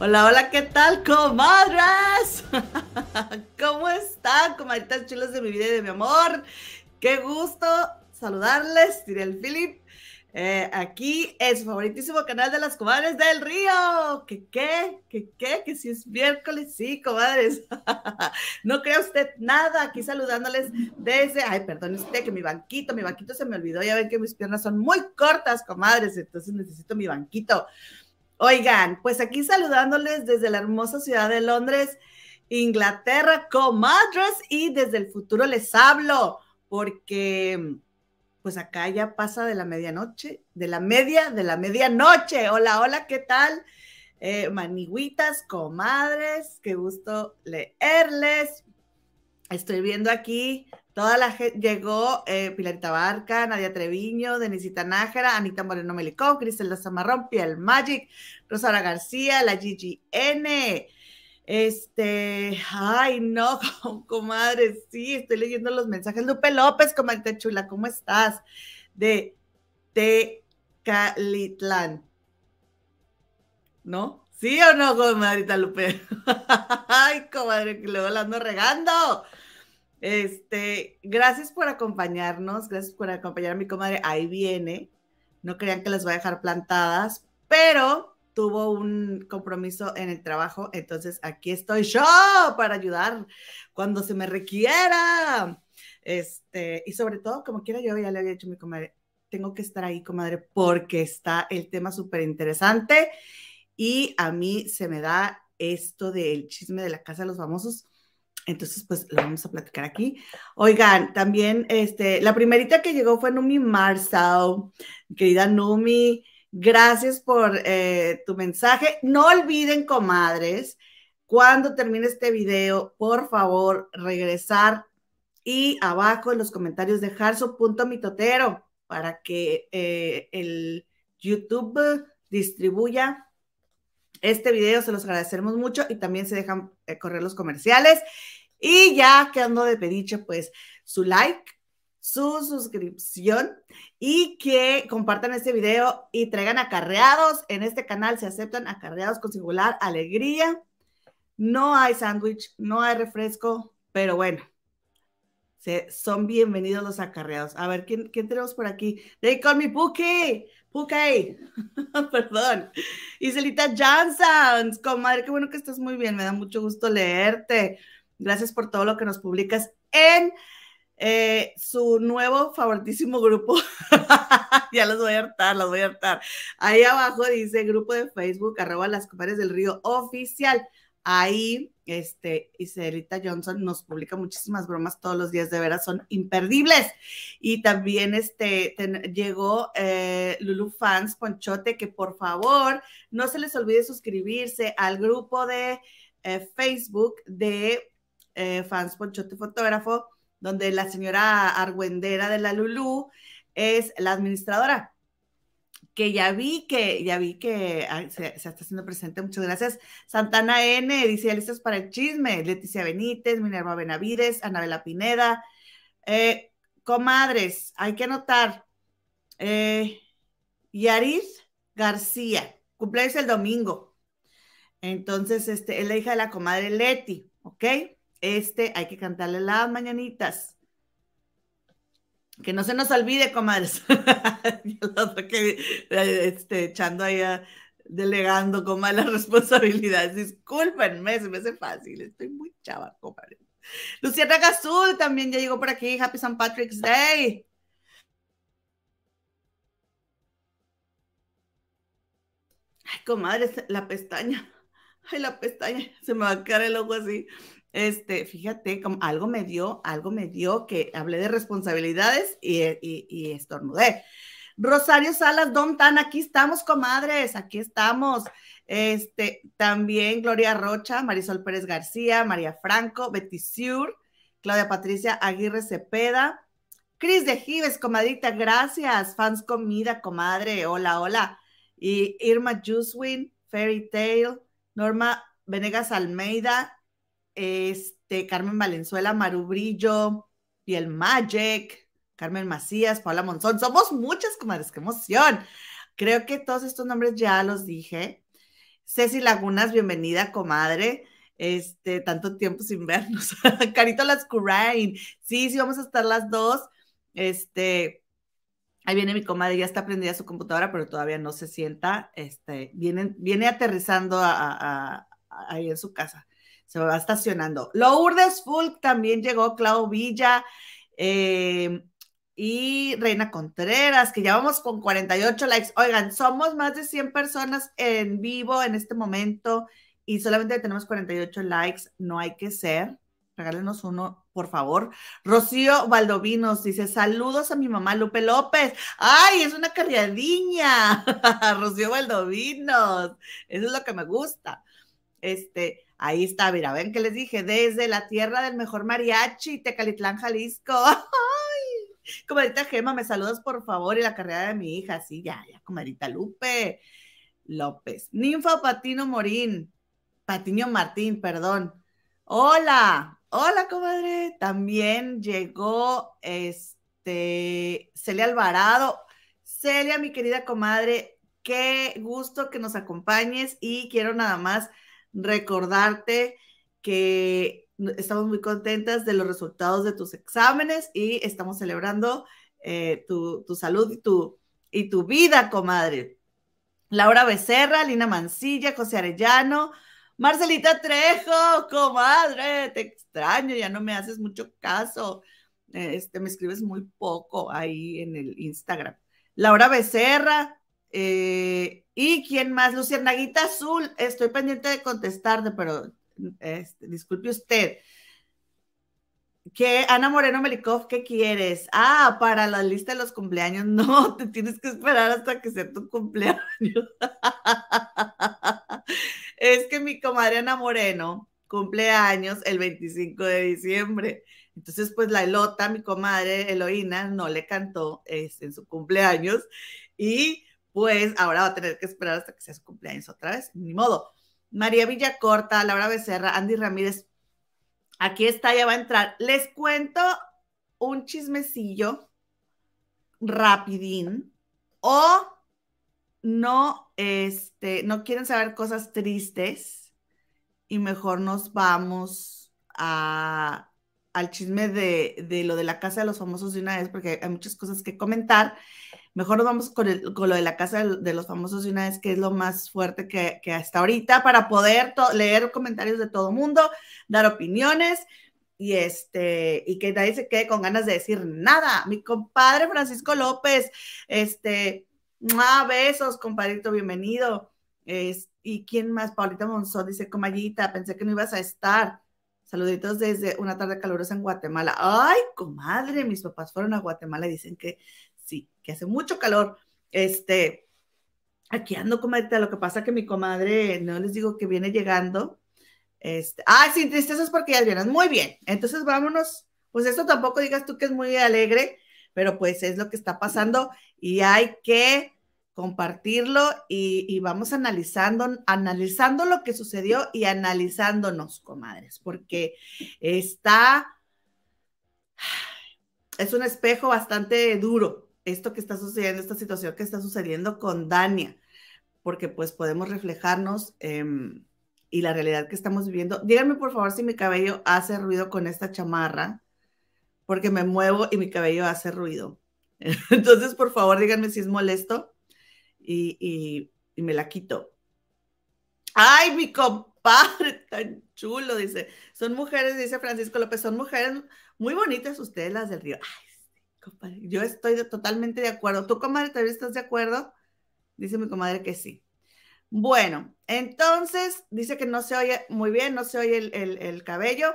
Hola, hola, ¿qué tal, comadres? ¿Cómo están, comadritas chulas de mi vida y de mi amor? Qué gusto saludarles, diré el Philip. Eh, aquí es su favoritísimo canal de las comadres del río. ¿Qué qué? ¿Qué qué? Que si es miércoles, sí, comadres. no crea usted nada. Aquí saludándoles desde. Ay, perdón usted que mi banquito, mi banquito se me olvidó. Ya ven que mis piernas son muy cortas, comadres. Entonces necesito mi banquito. Oigan, pues aquí saludándoles desde la hermosa ciudad de Londres, Inglaterra, comadres, y desde el futuro les hablo, porque pues acá ya pasa de la medianoche, de la media, de la medianoche. Hola, hola, ¿qué tal? Eh, comadres, qué gusto leerles. Estoy viendo aquí, toda la gente, llegó eh, Pilarita Barca, Nadia Treviño, Denisita Nájera, Anita Moreno Melicón, Cristelda Zamarrón, Piel Magic, Rosara García, la Gigi N, este, ay, no, comadre, sí, estoy leyendo los mensajes. Lupe López, comadre chula, ¿cómo estás? De Tecalitlán. ¿No? ¿Sí o no, comadrita Lupe? ay, comadre, que luego la ando regando. Este, gracias por acompañarnos, gracias por acompañar a mi comadre. Ahí viene. No crean que les voy a dejar plantadas, pero tuvo un compromiso en el trabajo, entonces aquí estoy yo para ayudar cuando se me requiera. Este, y sobre todo, como quiera, yo ya le había dicho a mi comadre, tengo que estar ahí, comadre, porque está el tema súper interesante y a mí se me da esto del chisme de la casa de los famosos. Entonces, pues lo vamos a platicar aquí. Oigan, también, este, la primerita que llegó fue Numi Marsau, querida Numi, Gracias por eh, tu mensaje. No olviden, comadres, cuando termine este video, por favor, regresar y abajo en los comentarios dejar su punto mitotero para que eh, el YouTube distribuya este video. Se los agradeceremos mucho y también se dejan eh, correr los comerciales. Y ya quedando de pediche, pues su like, su suscripción y que compartan este video y traigan acarreados. En este canal se aceptan acarreados con singular alegría. No hay sándwich, no hay refresco, pero bueno, se, son bienvenidos los acarreados. A ver, ¿quién, quién tenemos por aquí? They call me Puki. Puki. Perdón. Iselita Johnson. Comadre, qué bueno que estás muy bien. Me da mucho gusto leerte. Gracias por todo lo que nos publicas en eh, su nuevo favoritísimo grupo. ya los voy a hartar, los voy a hartar. Ahí abajo dice grupo de Facebook, arroba las comadres del río oficial. Ahí, este, Iselita Johnson nos publica muchísimas bromas todos los días, de veras, son imperdibles. Y también, este, llegó eh, Lulu Fans Ponchote, que por favor, no se les olvide suscribirse al grupo de eh, Facebook de Fans Ponchote Fotógrafo donde la señora Argüendera de la Lulú es la administradora que ya vi que, ya vi que se, está haciendo presente, muchas gracias. Santana N, dice, listas para el chisme, Leticia Benítez, Minerva Benavides, Anabela Pineda, eh, comadres, hay que anotar, eh, Yaris García, cumpleaños el domingo, entonces, este, es la hija de la comadre Leti, ¿ok? Este hay que cantarle las mañanitas. Que no se nos olvide, comadres. que este, echando ahí, delegando como las responsabilidades. Discúlpenme, se me hace fácil. Estoy muy chava, comadre. Luciana Gazul también ya llegó por aquí. Happy St. Patrick's Day. Ay, comadre, la pestaña. Ay, la pestaña. Se me va a caer el ojo así. Este, fíjate, como algo me dio, algo me dio que hablé de responsabilidades y, y, estornudé. Rosario Salas, Don Tan, aquí estamos, comadres, aquí estamos. Este, también Gloria Rocha, Marisol Pérez García, María Franco, Betty Sur, Claudia Patricia Aguirre Cepeda, Cris de Gives, comadrita, gracias. Fans Comida, comadre, hola, hola. Y Irma Juswin, Fairy Tale, Norma Venegas Almeida, este, Carmen Valenzuela, Maru Brillo, Piel Magic, Carmen Macías, Paula Monzón. Somos muchas, comadres, qué emoción. Creo que todos estos nombres ya los dije. Ceci Lagunas, bienvenida, comadre. Este, tanto tiempo sin vernos. Carito Lascurain. Sí, sí, vamos a estar las dos. Este, ahí viene mi comadre, ya está prendida su computadora, pero todavía no se sienta. Este, viene, viene aterrizando ahí en su casa. Se va estacionando. Lourdes Fulk también llegó, Clau Villa. Eh, y Reina Contreras, que ya vamos con 48 likes. Oigan, somos más de 100 personas en vivo en este momento y solamente tenemos 48 likes. No hay que ser. Regálenos uno, por favor. Rocío Valdovinos dice: Saludos a mi mamá Lupe López. ¡Ay, es una carriadiña! Rocío Valdovinos. Eso es lo que me gusta. Este, ahí está, mira, ven que les dije, desde la tierra del mejor mariachi, Tecalitlán, Jalisco. Comadita Gema, me saludas por favor y la carrera de mi hija. Sí, ya, ya, comadita Lupe López. Ninfa Patino Morín. Patiño Martín, perdón. Hola, hola, comadre. También llegó este Celia Alvarado. Celia, mi querida comadre, qué gusto que nos acompañes y quiero nada más recordarte que estamos muy contentas de los resultados de tus exámenes y estamos celebrando eh, tu, salud y tu, y tu vida, comadre. Laura Becerra, Lina Mancilla, José Arellano, Marcelita Trejo, comadre, te extraño, ya no me haces mucho caso. Este, me escribes muy poco ahí en el Instagram. Laura Becerra, eh, ¿y quién más? Lucianaguita Azul, estoy pendiente de contestarte, pero este, disculpe usted. ¿Qué, Ana Moreno Melikov, ¿qué quieres? Ah, para la lista de los cumpleaños. No, te tienes que esperar hasta que sea tu cumpleaños. es que mi comadre Ana Moreno cumpleaños el 25 de diciembre. Entonces, pues la Elota, mi comadre Eloína, no le cantó este, en su cumpleaños y pues ahora va a tener que esperar hasta que sea su cumpleaños otra vez. Ni modo. María Villacorta, Laura Becerra, Andy Ramírez. Aquí está, ya va a entrar. Les cuento un chismecillo rapidín o no, este, no quieren saber cosas tristes y mejor nos vamos a, al chisme de, de, lo de la casa de los famosos de una vez porque hay muchas cosas que comentar. Mejor nos vamos con, lo de la casa de, los famosos de una vez, que es lo más fuerte que, hasta ahorita, para poder leer comentarios de todo mundo, dar opiniones y este y que nadie se quede con ganas de decir nada. Mi compadre Francisco López, este, ah, besos, compadrito, bienvenido. y quién más, Paulita Monzón dice, comallita, pensé que no ibas a estar. Saluditos desde una tarde calurosa en Guatemala. Ay, comadre, mis papás fueron a Guatemala y dicen que que hace mucho calor. Este, aquí ando, comadre, lo que pasa que mi comadre, no les digo que viene llegando. Este, ah, sin tristezas porque ya vienes. Muy bien. Entonces vámonos. Pues esto tampoco digas tú que es muy alegre, pero pues es lo que está pasando y hay que compartirlo y, y, vamos analizando, analizando lo que sucedió y analizándonos, comadres, porque está, es un espejo bastante duro esto que está sucediendo, esta situación que está sucediendo con Dania, porque pues podemos reflejarnos em, y la realidad que estamos viviendo. Díganme por favor si mi cabello hace ruido con esta chamarra, porque me muevo y mi cabello hace ruido. Entonces, por favor, díganme si es molesto y, y me la quito. Ay, mi compadre, tan chulo, dice. Son mujeres, dice Francisco López, son mujeres muy bonitas ustedes las del río. Ay, yo estoy totalmente de acuerdo. ¿Tú, comadre, también estás de acuerdo? Dice mi comadre que sí. Bueno, entonces dice que no se oye muy bien, no se oye el, cabello.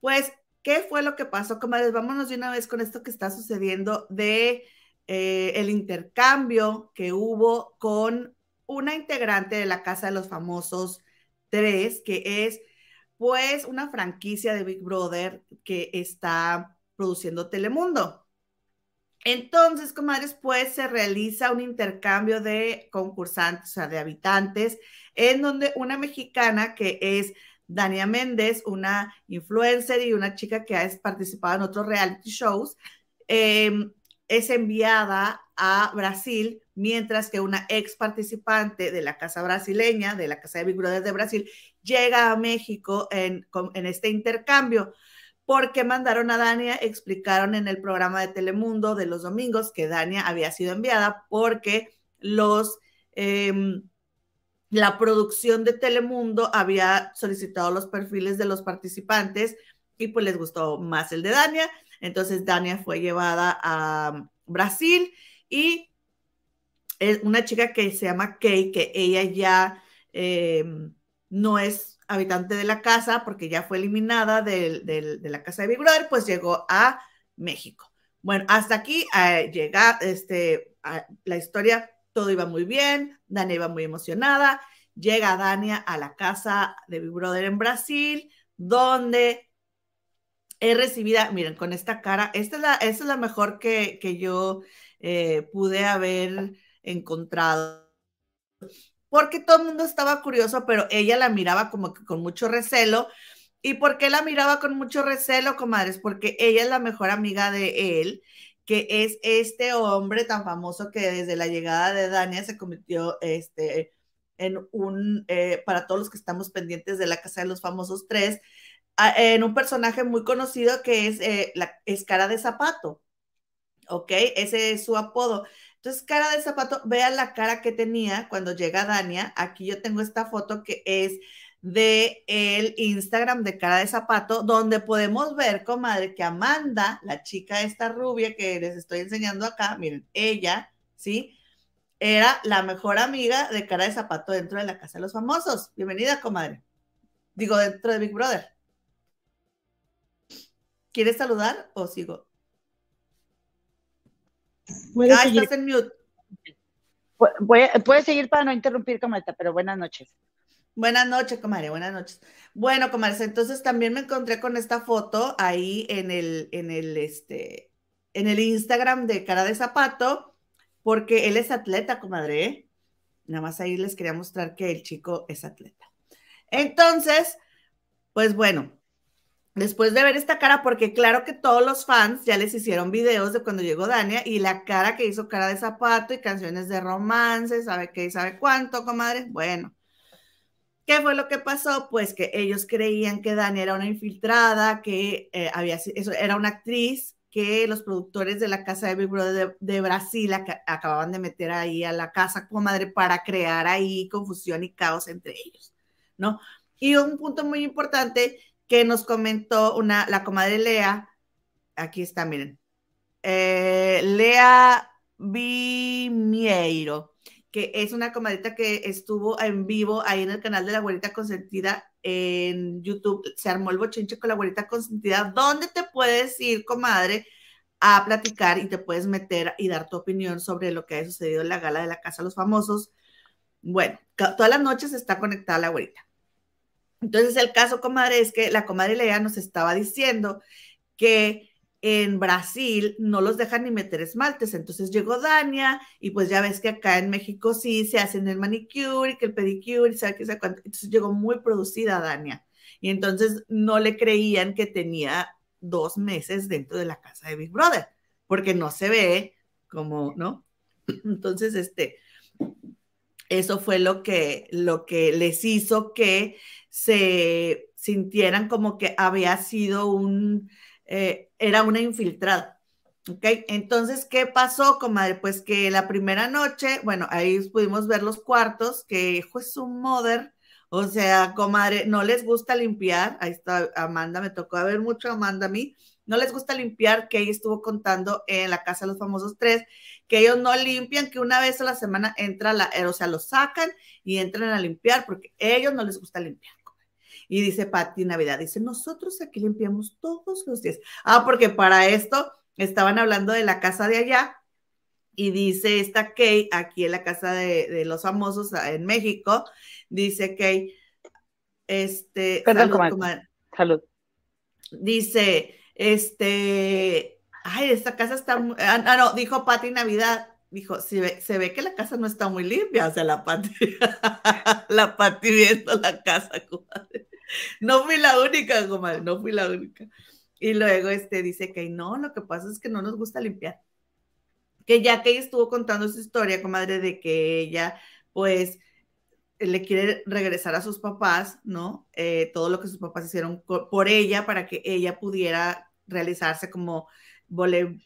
Pues, ¿qué fue lo que pasó, comadres? Vámonos de una vez con esto que está sucediendo de eh, el intercambio que hubo con una integrante de la Casa de los Famosos 3, que es pues una franquicia de Big Brother que está produciendo Telemundo. Entonces, comadres, pues se realiza un intercambio de concursantes, o sea, de habitantes, en donde una mexicana que es Dania Méndez, una influencer y una chica que ha participado en otros reality shows, em, es enviada a Brasil mientras que una ex participante de la casa brasileña, de la casa de Big Brother de Brasil, llega a México en, en este intercambio porque mandaron a Dania, explicaron en el programa de Telemundo de los domingos que Dania había sido enviada porque los, em, la producción de Telemundo había solicitado los perfiles de los participantes y pues les gustó más el de Dania. Entonces Dania fue llevada a Brasil y una chica que se llama Kay, que ella ya em, no es habitante de la casa, porque ya fue eliminada de, la casa de Big Brother, pues llegó a México. Bueno, hasta aquí eh, llega este, la historia, todo iba muy bien, Dania iba muy emocionada, llega Dania a la casa de Big Brother en Brasil, donde es recibida, miren, con esta cara, esta es la, esta es la mejor que, que yo eh, pude haber encontrado porque todo el mundo estaba curioso, pero ella la miraba como que con mucho recelo. ¿Y por qué la miraba con mucho recelo, comadres? Porque ella es la mejor amiga de él, que es este hombre tan famoso que desde la llegada de Dania se convirtió este, en un, eh, para todos los que estamos pendientes de la Casa de los Famosos tres, en un personaje muy conocido que es, eh, la, es cara de zapato. ¿Ok? Ese es su apodo. Entonces, cara de zapato, vean la cara que tenía cuando llega Dania. Aquí yo tengo esta foto que es de el Instagram de cara de zapato, donde podemos ver, comadre, que Amanda, la chica esta rubia que les estoy enseñando acá, miren, ella, ¿sí? Era la mejor amiga de cara de zapato dentro de la casa de los famosos. Bienvenida, comadre. Digo, dentro de Big Brother. ¿Quieres saludar o sigo? Ah, estás en mute. Puedes seguir para no interrumpir, comadre, pero buenas noches. Buenas noches, comadre, buenas noches. Bueno, comadre, entonces también me encontré con esta foto ahí en el, en el, este, en el Instagram de Cara de Zapato, porque él es atleta, comadre. ¿eh? Nada más ahí les quería mostrar que el chico es atleta. Entonces, pues bueno, después de ver esta cara, porque claro que todos los fans ya les hicieron videos de cuando llegó Dania y la cara que hizo cara de zapato y canciones de romance, sabe qué, sabe cuánto, comadre. Bueno, ¿qué fue lo que pasó? Pues que ellos creían que Dania era una infiltrada, que eh, había, eso, era una actriz que los productores de la casa de Big Brother de, Brasil acababan de meter ahí a la casa, comadre, para crear ahí confusión y caos entre ellos, ¿no? Y un punto muy importante que nos comentó una, la comadre Lea, aquí está, miren, eh, Lea Vimieiro, que es una comadrita que estuvo en vivo ahí en el canal de la güerita consentida en YouTube. Se armó el bochinche con la güerita consentida, donde te puedes ir, comadre, a platicar y te puedes meter y dar tu opinión sobre lo que ha sucedido en la gala de la Casa de los Famosos. Bueno, todas las noches está conectada la güerita. Entonces, el caso, comadre, es que la comadre Lea nos estaba diciendo que en Brasil no los dejan ni meter esmaltes. Entonces llegó Dania y pues ya ves que acá en México sí se hacen el manicure y que el pedicure y sabe qué sabe cuánto. Entonces llegó muy producida Dania. Y entonces no le creían que tenía dos meses dentro de la casa de Big Brother, porque no se ve como, ¿no? Entonces, este, eso fue lo que, lo que les hizo que se sintieran como que había sido un, eh, era una infiltrada. ¿Ok? Entonces, ¿qué pasó, comadre? Pues que la primera noche, bueno, ahí pudimos ver los cuartos, que fue su mother, o sea, comadre, no les gusta limpiar, ahí está Amanda, me tocó ver mucho Amanda a mí, no les gusta limpiar, que ella estuvo contando en la casa de los famosos tres, que ellos no limpian, que una vez a la semana entra la, o sea, lo sacan y entran a limpiar, porque ellos no les gusta limpiar. Y dice Patti Navidad, dice, nosotros aquí limpiamos todos los días. Ah, porque para esto estaban hablando de la casa de allá y dice esta Kay, aquí en la casa de, los famosos ah, en México, dice Kay, este... Perdón, salud, salud. Dice, este, ay, esta casa está, ah, ah, no, dijo Patti Navidad, dijo, se ve, se ve que la casa no está muy limpia, o sea, la Pati, la Pati viendo la casa, comadre. No fui la única, comadre, no fui la única. Y luego este dice que no, lo que pasa es que no nos gusta limpiar. que ya que ella estuvo contando su historia, comadre, de que ella, pues, le quiere regresar a sus papás, ¿no? Eh, todo lo que sus papás hicieron por ella para que ella pudiera realizarse como vole,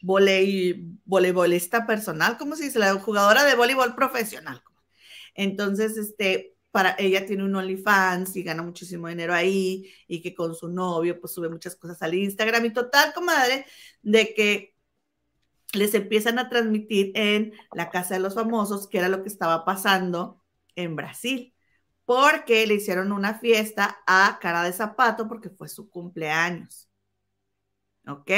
voleibolista personal, ¿cómo se dice? La jugadora de voleibol profesional. Entonces, este, para ella tiene un OnlyFans y gana muchísimo dinero ahí y que con su novio pues sube muchas cosas al Instagram y total, comadre, de que les empiezan a transmitir en la casa de los famosos, que era lo que estaba pasando en Brasil, porque le hicieron una fiesta a cara de zapato porque fue su cumpleaños. ¿Ok?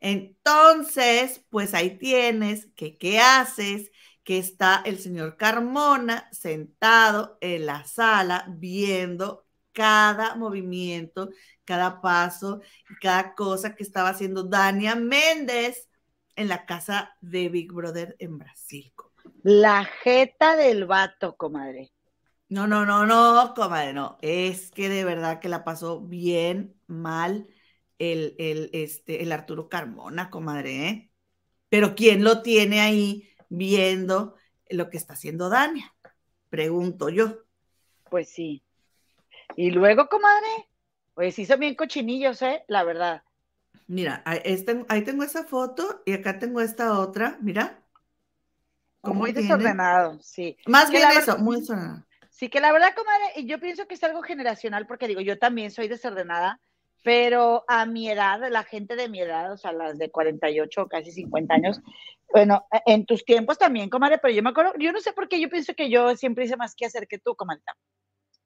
Entonces, pues ahí tienes que qué haces, que está el señor Carmona sentado en la sala viendo cada movimiento, cada paso y cada cosa que estaba haciendo Dania Méndez en la casa de Big Brother en Brasil. La jeta del vato, comadre. No, no, no, no, comadre, no. Es que de verdad que la pasó bien mal el, el, este, el Arturo Carmona, comadre, ¿eh? Pero ¿quién lo tiene ahí viendo lo que está haciendo Dania? Pregunto yo. Pues sí. Y luego, comadre, pues hizo bien cochinillos, ¿eh? La verdad. Mira, este, ahí tengo esa foto y acá tengo esta otra, mira. Muy desordenado, sí. Más bien eso, muy desordenado. Sí, que la verdad, comadre, yo pienso que es algo generacional, porque digo, yo también soy desordenada, pero a mi edad, la gente de mi edad, o sea, las de 48 o casi 50 años, bueno, e, en tus tiempos también, comadre, pero yo me acuerdo, yo no sé por qué yo pienso que yo siempre hice más que hacer que tú, comadre.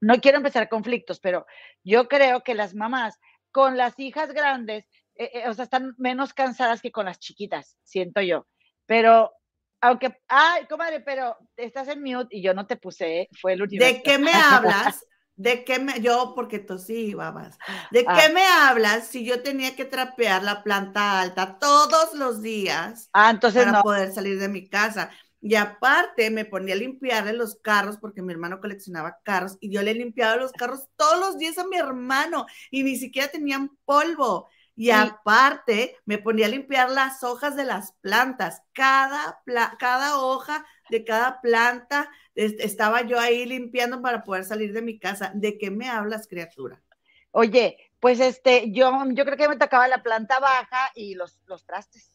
No quiero empezar conflictos, pero yo creo que las mamás con las hijas grandes, eh, eh, o sea, están menos cansadas que con las chiquitas, siento yo. Pero aunque, ay, comadre, pero estás en mute y yo no te puse, fue el último. ¿De qué me hablas? ¿De qué me, yo, porque tosí, babas, ¿de ah. qué me hablas si yo tenía que trapear la planta alta todos los días ah, entonces para poder salir de mi casa? Y aparte me ponía a limpiarle los carros porque mi hermano coleccionaba carros y yo le limpiaba los carros todos los días a mi hermano y ni siquiera tenían polvo. Y aparte me ponía a limpiar las hojas de las plantas. Cada, cada hoja de cada planta estaba yo ahí limpiando para poder salir de mi casa. ¿De qué me hablas, criatura? Oye, pues este, yo, yo creo que me tocaba la planta baja y los, los trastes.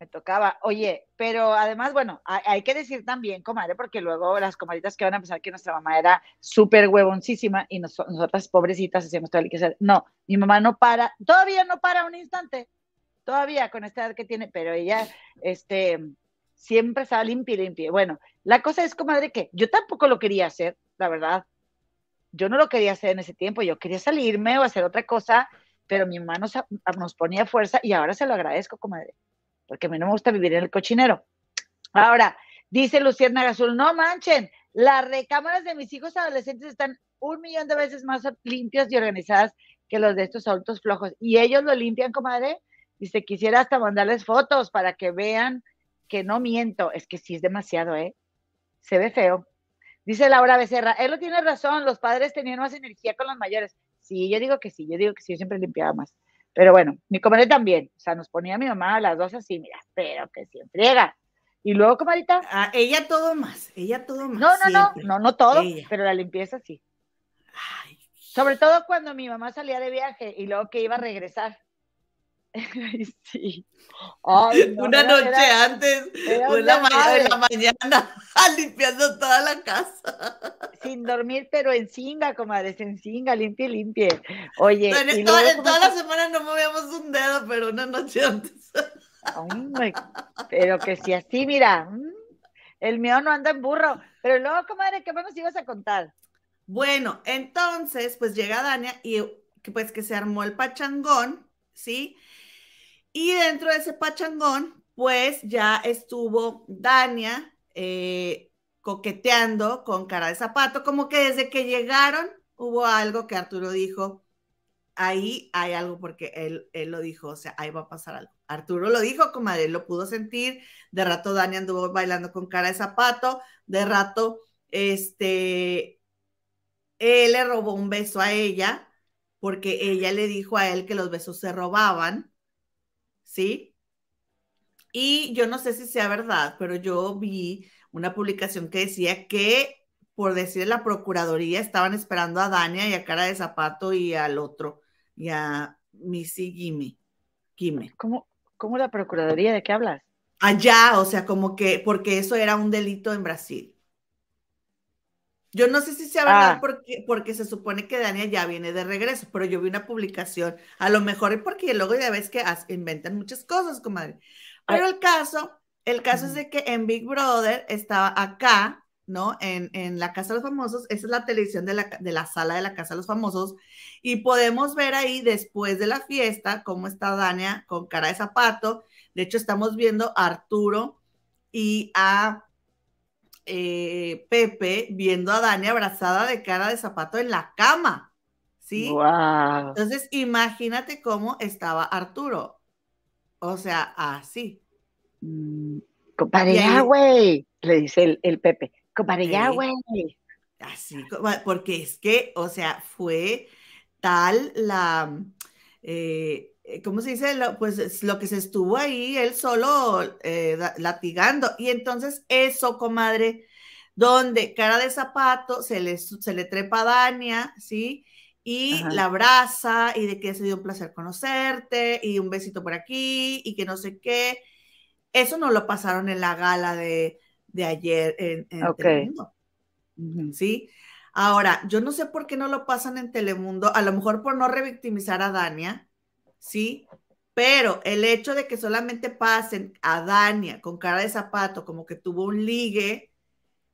Me tocaba. Oye, pero además, bueno, hay, que decir también, comadre, porque luego las comadritas que van a pensar que nuestra mamá era súper huevoncísima y nosotras pobrecitas hacíamos todo lo que hacer. No, mi mamá no para, todavía no para un instante, todavía con esta edad que tiene, pero ella, este, siempre estaba limpia y limpia. Bueno, la cosa es, comadre, que yo tampoco lo quería hacer, la verdad. Yo no lo quería hacer en ese tiempo, yo quería salirme o hacer otra cosa, pero mi mamá nos, nos ponía fuerza y ahora se lo agradezco, comadre, porque a mí no me gusta vivir en el cochinero. Ahora, dice Luciana Azul, no manchen, las recámaras de mis hijos adolescentes están un millón de veces más limpias y organizadas que los de estos adultos flojos. Y ellos lo limpian, comadre. Dice, quisiera hasta mandarles fotos para que vean que no miento, es que sí es demasiado, ¿eh? Se ve feo. Dice Laura Becerra, él lo tiene razón, los padres tenían más energía con los mayores. Sí, yo digo que sí, yo digo que sí, yo siempre limpiaba más. Pero bueno, mi comadre también, o sea, nos ponía mi mamá a las dos así, mira, pero que se entrega. Y luego, comadita. Ah, ella todo más, ella todo más. No, no, no, no, no todo, pero la limpieza sí. Sobre todo cuando mi mamá salía de viaje y luego que iba a regresar. Sí. una noche antes, una mañana, la mañana, limpiando toda la casa. Sin dormir, pero en singa, comadre, en singa, limpie, limpie. Oye, en, toda, la semana no movíamos un dedo, pero una noche antes. pero que si así, mira, mm, el mío no anda en burro. Pero luego, comadre, ¿qué nos ibas a contar? Bueno, entonces, pues llega Dania y pues que se armó el pachangón, ¿sí? Y dentro de ese pachangón, pues ya estuvo Dania eh, coqueteando con cara de zapato, como que desde que llegaron hubo algo que Arturo dijo, ahí hay algo porque él, él lo dijo, o sea, ahí va a pasar algo. Arturo lo dijo, como él lo pudo sentir, de rato Dania anduvo bailando con cara de zapato, de rato, este, él le robó un beso a ella, porque ella le dijo a él que los besos se robaban, ¿sí? Y yo no sé si sea verdad, pero yo vi una publicación que decía que, por decir la Procuraduría, estaban esperando a Dania y a Cara de Zapato y al otro, y a Missy Gimme. ¿Cómo, ¿Cómo la Procuraduría? ¿De qué hablas? Allá, o sea, como que, porque eso era un delito en Brasil. Yo no sé si sea verdad ah. porque, porque se supone que Dania ya viene de regreso, pero yo vi una publicación, a lo mejor es porque luego ya ves que inventan muchas cosas, comadre. Pero el caso, el caso es de que en Big Brother estaba acá, ¿no? En, en, la Casa de los Famosos, esa es la televisión de la, de la, sala de la Casa de los Famosos, y podemos ver ahí después de la fiesta cómo está Dania con cara de zapato. De hecho, estamos viendo a Arturo y a eh, Pepe viendo a Dani abrazada de cara de zapato en la cama. ¿Sí? Entonces, imagínate cómo estaba Arturo. O sea, así. Mm, compadre, güey, le dice el, Pepe. Compadre, ya, güey. Así, porque es que, o sea, fue tal la, eh, ¿cómo se dice? pues lo que se estuvo ahí, él solo eh, latigando. Y entonces eso, comadre, donde cara de zapato se le, se le trepa a Dania, ¿sí? Y la abraza y de que se dio un placer conocerte y un besito por aquí y que no sé qué. Eso no lo pasaron en la gala de, ayer en, Telemundo. ¿Sí? Ahora, yo no sé por qué no lo pasan en Telemundo, a lo mejor por no revictimizar a Dania, ¿sí? Pero el hecho de que solamente pasen a Dania con cara de zapato, como que tuvo un ligue,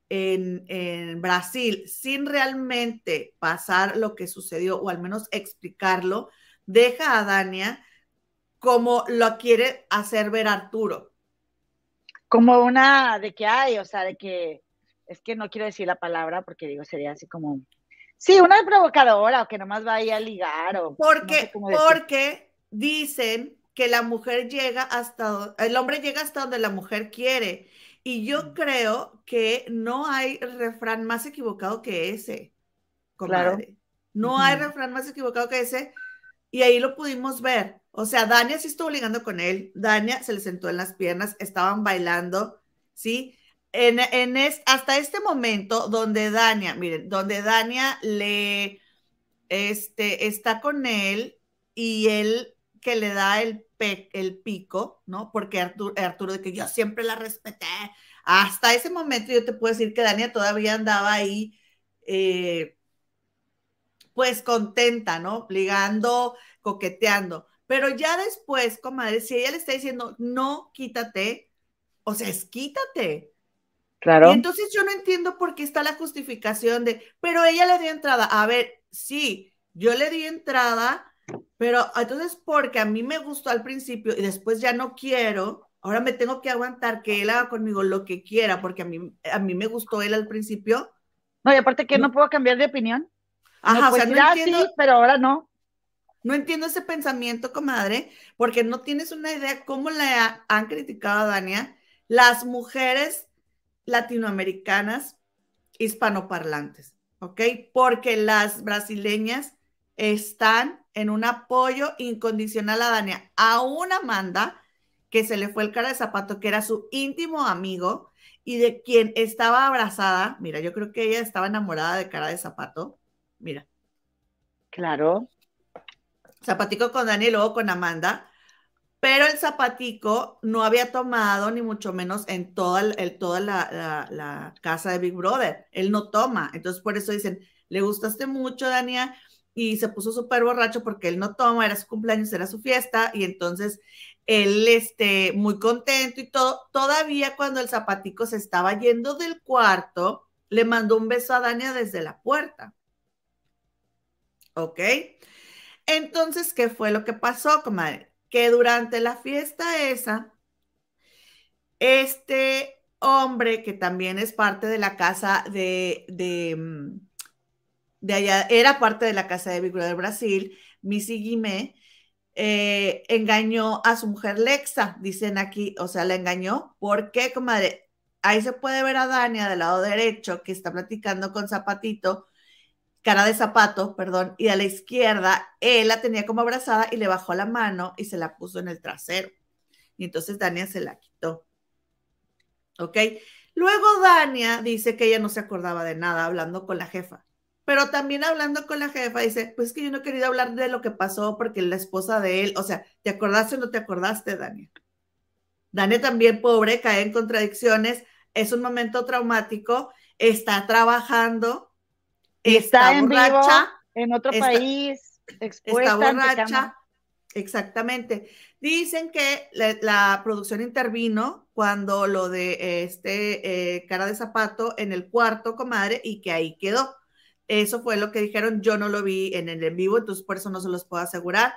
en, Brasil sin realmente pasar lo que sucedió o al menos explicarlo, deja a Dania como lo quiere hacer ver Arturo. Como una de que hay, o sea, de que es que no quiero decir la palabra porque digo, sería así como, sí, una provocadora o que nomás vaya a ligar o... Porque, porque dicen que la mujer llega hasta, el hombre llega hasta donde la mujer quiere y yo creo que no hay refrán más equivocado que ese, Claro. No hay refrán más equivocado que ese. Y ahí lo pudimos ver. O sea, Dania sí estuvo ligando con él. Dania se le sentó en las piernas, estaban bailando, ¿sí? En, en hasta este momento, donde Dania, miren, donde Dania le este, está con él y él que le da el el pico, ¿no? Porque Arturo, Arturo, de que yo siempre la respeté. Hasta ese momento yo te puedo decir que Dania todavía andaba ahí, eh, pues contenta, ¿no? Ligando, coqueteando. Pero ya después, comadre, si ella le está diciendo, no, quítate, o sea, es quítate. Claro. Y entonces yo no entiendo por qué está la justificación de, pero ella le dio entrada. A ver, sí, yo le di entrada pero entonces, porque a mí me gustó al principio y después ya no quiero, ahora me tengo que aguantar que él haga conmigo lo que quiera, porque a mí, a mí me gustó él al principio. No, y aparte que no, puedo cambiar de opinión. Ajá, o sea, no entiendo, pero ahora no. No entiendo ese pensamiento, comadre, porque no tienes una idea cómo le han criticado a Dania las mujeres latinoamericanas hispanoparlantes, ¿ok? Porque las brasileñas están en un apoyo incondicional a Dania. A una Amanda, que se le fue el cara de zapato, que era su íntimo amigo y de quien estaba abrazada. Mira, yo creo que ella estaba enamorada de cara de zapato. Mira. Claro. Zapatico con Dani y luego con Amanda. Pero el zapatico no había tomado, ni mucho menos en toda, el, toda la, la casa de Big Brother. Él no toma. Entonces, por eso dicen, le gustaste mucho, Dania y se puso súper borracho porque él no toma, era su cumpleaños, era su fiesta, y entonces él, este, muy contento y todo, todavía cuando el zapatico se estaba yendo del cuarto, le mandó un beso a Dania desde la puerta. ¿Ok? Entonces, ¿qué fue lo que pasó, comadre? Que durante la fiesta esa, este hombre que también es parte de la casa de, de mm, de allá, era parte de la casa de Big Brother Brasil, Missy Guimé, eh, engañó a su mujer Lexa, dicen aquí, o sea, la engañó. ¿Por qué, comadre? Ahí se puede ver a Dania del lado derecho que está platicando con Zapatito, cara de zapato, perdón, y a la izquierda él la tenía como abrazada y le bajó la mano y se la puso en el trasero. y entonces Dania se la quitó. ¿Ok? Luego Dania dice que ella no se acordaba de nada hablando con la jefa, pero también hablando con la jefa dice, pues que yo no he querido hablar de lo que pasó porque la esposa de él, o sea, ¿te acordaste o no te acordaste, Dania? Dania también, pobre, cae en contradicciones, es un momento traumático, está trabajando, está, en borracha, en otro país, expuesta está borracha. Exactamente. Dicen que la, producción intervino cuando lo de este eh, cara de zapato en el cuarto, comadre, y que ahí quedó. Eso fue lo que dijeron. Yo no lo vi en el en vivo, entonces por eso no se los puedo asegurar.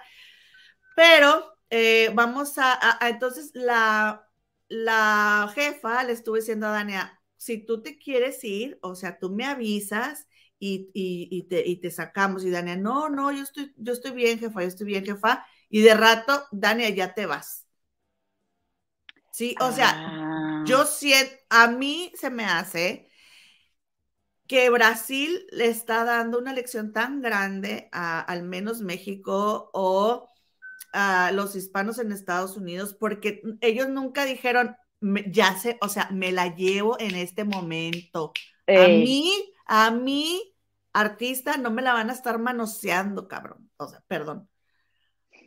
Pero eh, vamos a, entonces la, la jefa le estuve diciendo a Dania, si tú te quieres ir, o sea, tú me avisas y, y, te, y te sacamos. Y Dania, no, no, yo estoy, yo estoy bien, jefa, yo estoy bien, jefa y de rato, Dania, ya te vas. Sí, o sea, ah. yo siento, a mí se me hace que Brasil le está dando una lección tan grande a al menos México o a los hispanos en Estados Unidos, porque ellos nunca dijeron, ya sé, o sea, me la llevo en este momento. A mí, a mí, artista, no me la van a estar manoseando, cabrón. O sea, perdón.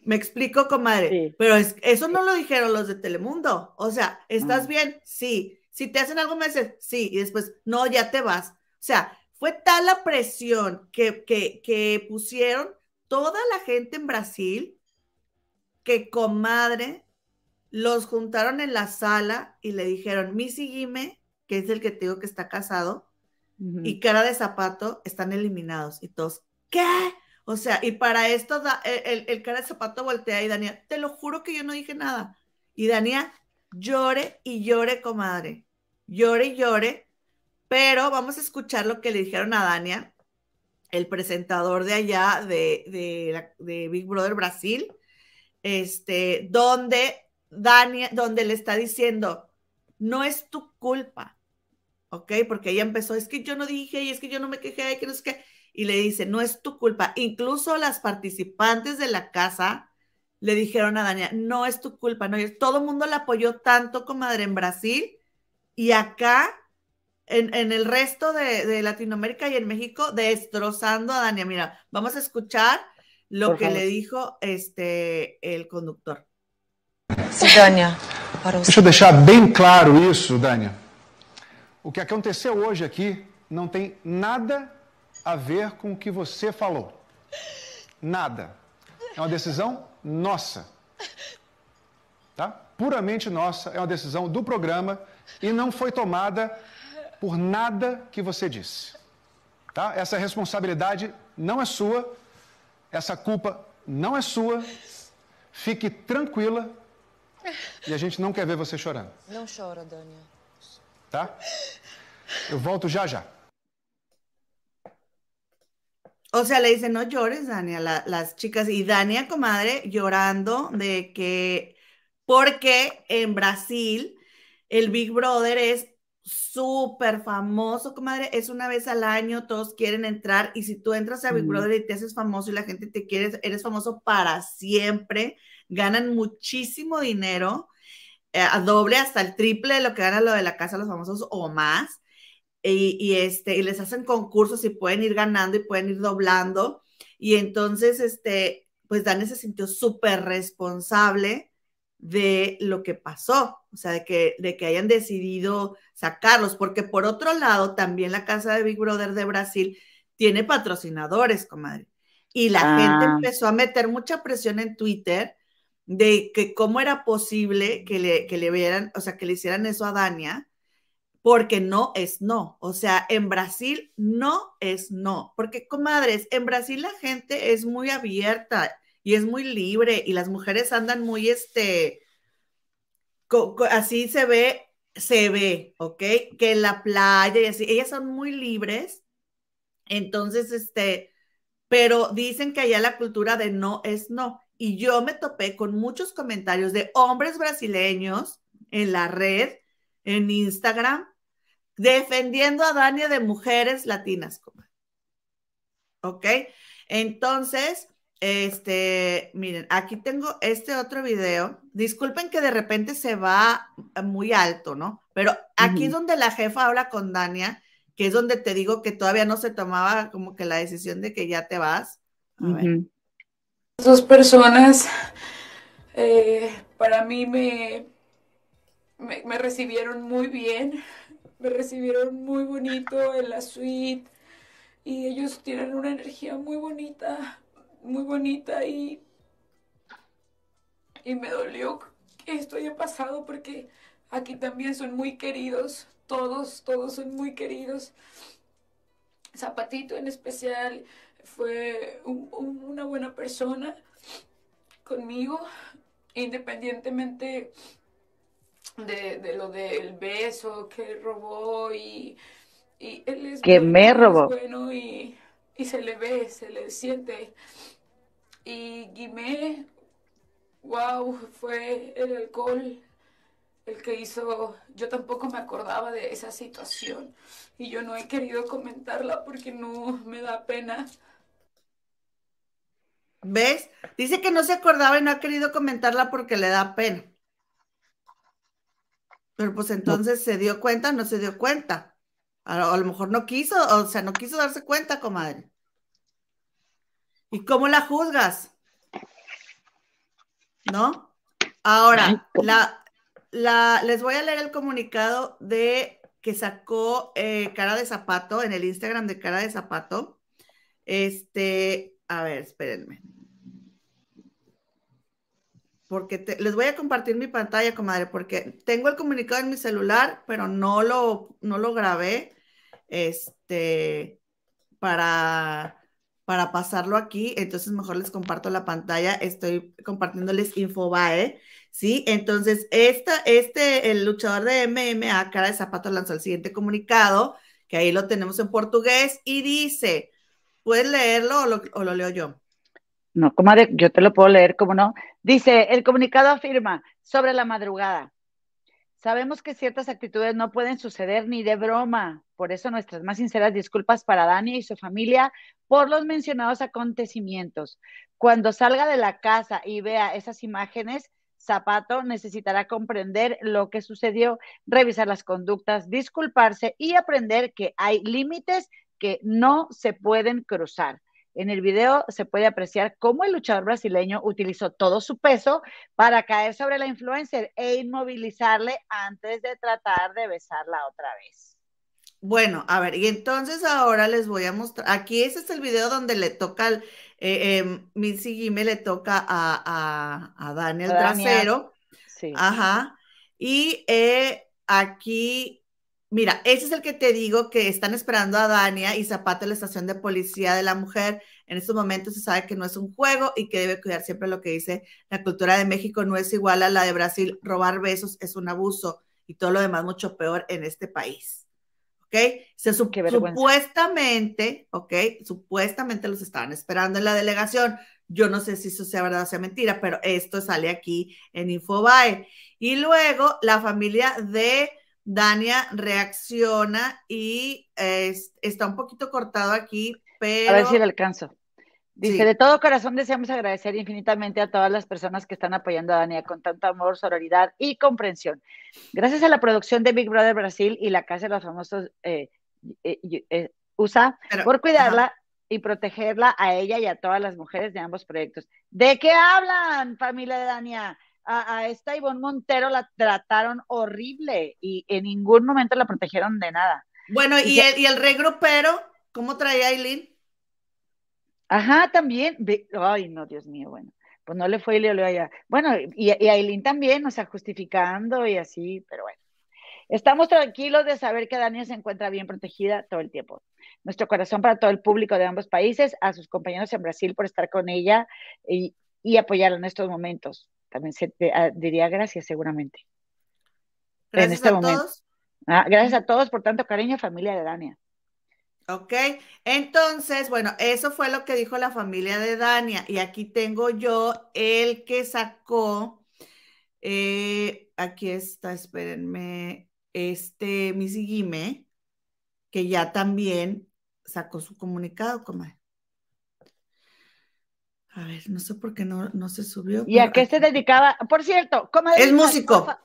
Me explico, comadre. Pero es, eso no lo dijeron los de Telemundo. O sea, ¿estás bien? Sí. Si te hacen algo, me dices, sí. Y después, no, ya te vas. O sea, fue tal la presión que, que, que pusieron toda la gente en Brasil que, comadre, los juntaron en la sala y le dijeron, Missy Guime, que es el que te digo que está casado, y cara de zapato, están eliminados. Y todos, ¿qué? O sea, y para esto da, el, el, cara de zapato voltea y Dania, te lo juro que yo no dije nada. Y Dania, llore y llore, comadre. Llore y llore. Pero vamos a escuchar lo que le dijeron a Dania, el presentador de allá de, de, Big Brother Brasil, este, donde Dania, donde le está diciendo, no es tu culpa, ¿ok? Porque ella empezó, es que yo no dije y es que yo no me quejé, que no es que y le dice, no es tu culpa. Incluso las participantes de la casa le dijeron a Dania, no es tu culpa, no, todo el mundo la apoyó tanto, comadre, en Brasil y acá, en, el resto de, Latinoamérica y en México, destrozando a Dania. Mira, vamos a escuchar lo que le dijo este, el conductor. Sí, Dania. Deixa eu deixar bem claro isso, Dania. O que aconteceu hoje aqui não tem nada a ver com o que você falou. Nada. É uma decisão nossa. Tá? Puramente nossa, é uma decisão do programa e não foi tomada por nada que você disse. Tá? Essa responsabilidade não é sua, essa culpa não é sua. Fique tranquila e a gente não quer ver você chorando. Não chora, Dania. Tá? Eu volto já já. O sea, le dice, no llores, Dania, las chicas. Y Dania, comadre, llorando de que, porque en Brasil el Big Brother es súper famoso, comadre, es una vez al año, todos quieren entrar y si tú entras a Big Brother y te haces famoso y la gente te quiere, eres famoso para siempre, ganan muchísimo dinero, eh, a doble hasta el triple de lo que gana lo de la casa de los famosos o más y, este, y les hacen concursos y pueden ir ganando y pueden ir doblando. Y entonces, este, pues Dani se sintió súper responsable de lo que pasó, o sea, de que, de que hayan decidido sacarlos, porque por otro lado, también la casa de Big Brother de Brasil tiene patrocinadores, comadre. Y la gente ah. empezó a meter mucha presión en Twitter de que cómo era posible que le, que le vieran, o sea, que le hicieran eso a Dania, porque no es no. O sea, en Brasil no es no. Porque, comadres, en Brasil la gente es muy abierta y es muy libre y las mujeres andan muy, este, así se ve, se ve, ¿ok? Que la playa y así, ellas son muy libres. Entonces, este, pero dicen que allá la cultura de no es no. Y yo me topé con muchos comentarios de hombres brasileños en la red, en Instagram, defendiendo a Dania de mujeres latinas. ¿Ok? Entonces, Este, miren, aquí tengo este otro video. Disculpen que de repente se va muy alto, ¿no? Pero aquí es donde la jefa habla con Dania, que es donde te digo que todavía no se tomaba como que la decisión de que ya te vas. Dos personas eh, para mí me, me recibieron muy bien, me recibieron muy bonito en la suite y ellos tienen una energía muy bonita muy bonita y, y me dolió que esto haya pasado porque aquí también son muy queridos, todos, todos son muy queridos. Zapatito en especial fue una buena persona conmigo, independientemente de, lo del beso que robó y, él es que me robó. bueno y, y se le ve, se le siente y Guimé, wow, fue el alcohol el que hizo, yo tampoco me acordaba de esa situación y yo no he querido comentarla porque no me da pena. ¿Ves? Dice que no se acordaba y no ha querido comentarla porque le da pena. Pero pues entonces se dio cuenta, no se dio cuenta. A, a, lo mejor no quiso, o sea, no quiso darse cuenta, comadre. ¿Y cómo la juzgas? ¿No? Ahora, la, la, les voy a leer el comunicado de que sacó eh, Cara de Zapato en el Instagram de Cara de Zapato. Este, a ver, espérenme. Porque les voy a compartir mi pantalla, comadre, porque tengo el comunicado en mi celular, pero no lo, no lo grabé. Este, para para pasarlo aquí, entonces mejor les comparto la pantalla, estoy compartiéndoles Infobae, ¿sí? Entonces, esta, este, el luchador de MMA, cara de zapato, lanzó el siguiente comunicado, que ahí lo tenemos en portugués, y dice, ¿puedes leerlo o lo, leo yo? No, comadre, yo te lo puedo leer, ¿cómo no? Dice, el comunicado afirma, sobre la madrugada, Sabemos que ciertas actitudes no pueden suceder ni de broma. Por eso nuestras más sinceras disculpas para Dani y su familia por los mencionados acontecimientos. Cuando salga de la casa y vea esas imágenes, Zapato necesitará comprender lo que sucedió, revisar las conductas, disculparse y aprender que hay límites que no se pueden cruzar. En el video se puede apreciar cómo el luchador brasileño utilizó todo su peso para caer sobre la influencer e inmovilizarle antes de tratar de besarla otra vez. Bueno, a ver, y entonces ahora les voy a mostrar, aquí ese es el video donde le toca, al, eh, eh, Missy le toca a, a, Daniel Trasero. Sí. Ajá. Y eh, aquí Mira, ese es el que te digo que están esperando a Dania y Zapata en la estación de policía de la mujer. En estos momentos se sabe que no es un juego y que debe cuidar siempre lo que dice la cultura de México. No es igual a la de Brasil. Robar besos es un abuso y todo lo demás mucho peor en este país. ¿Ok? Se supuestamente, ¿ok? Supuestamente los estaban esperando en la delegación. Yo no sé si eso sea verdad o sea mentira, pero esto sale aquí en Infobae. Y luego la familia de Dania reacciona y está un poquito cortado aquí, pero... A ver si le alcanzo. Dice, de todo corazón deseamos agradecer infinitamente a todas las personas que están apoyando a Dania con tanto amor, sororidad y comprensión. Gracias a la producción de Big Brother Brasil y la Casa de los Famosos eh, eh, eh, USA por cuidarla y protegerla a ella y a todas las mujeres de ambos proyectos. ¿De qué hablan, familia de Dania? A, esta Ivonne Montero la trataron horrible y en ningún momento la protegieron de nada. Bueno, ¿y, el, y el regrupero? ¿Cómo traía Aileen? Ajá, también. Ay, no, Dios mío, bueno. Pues no le fue y le olió allá. Bueno, y, y Aileen también, o sea, justificando y así, pero bueno. Estamos tranquilos de saber que Dania se encuentra bien protegida todo el tiempo. Nuestro corazón para todo el público de ambos países, a sus compañeros en Brasil por estar con ella y, y apoyarla en estos momentos también se ah, diría gracias seguramente. Gracias en este a todos. Ah, gracias a todos por tanto cariño, familia de Dania. Ok, entonces, bueno, eso fue lo que dijo la familia de Dania. Y aquí tengo yo el que sacó, eh, aquí está, espérenme, este Missy Guime, que ya también sacó su comunicado, comadre. A ver, no sé por qué no, no se subió. ¿Y a qué se dedicaba? Por cierto, comadre, Es músico. Por,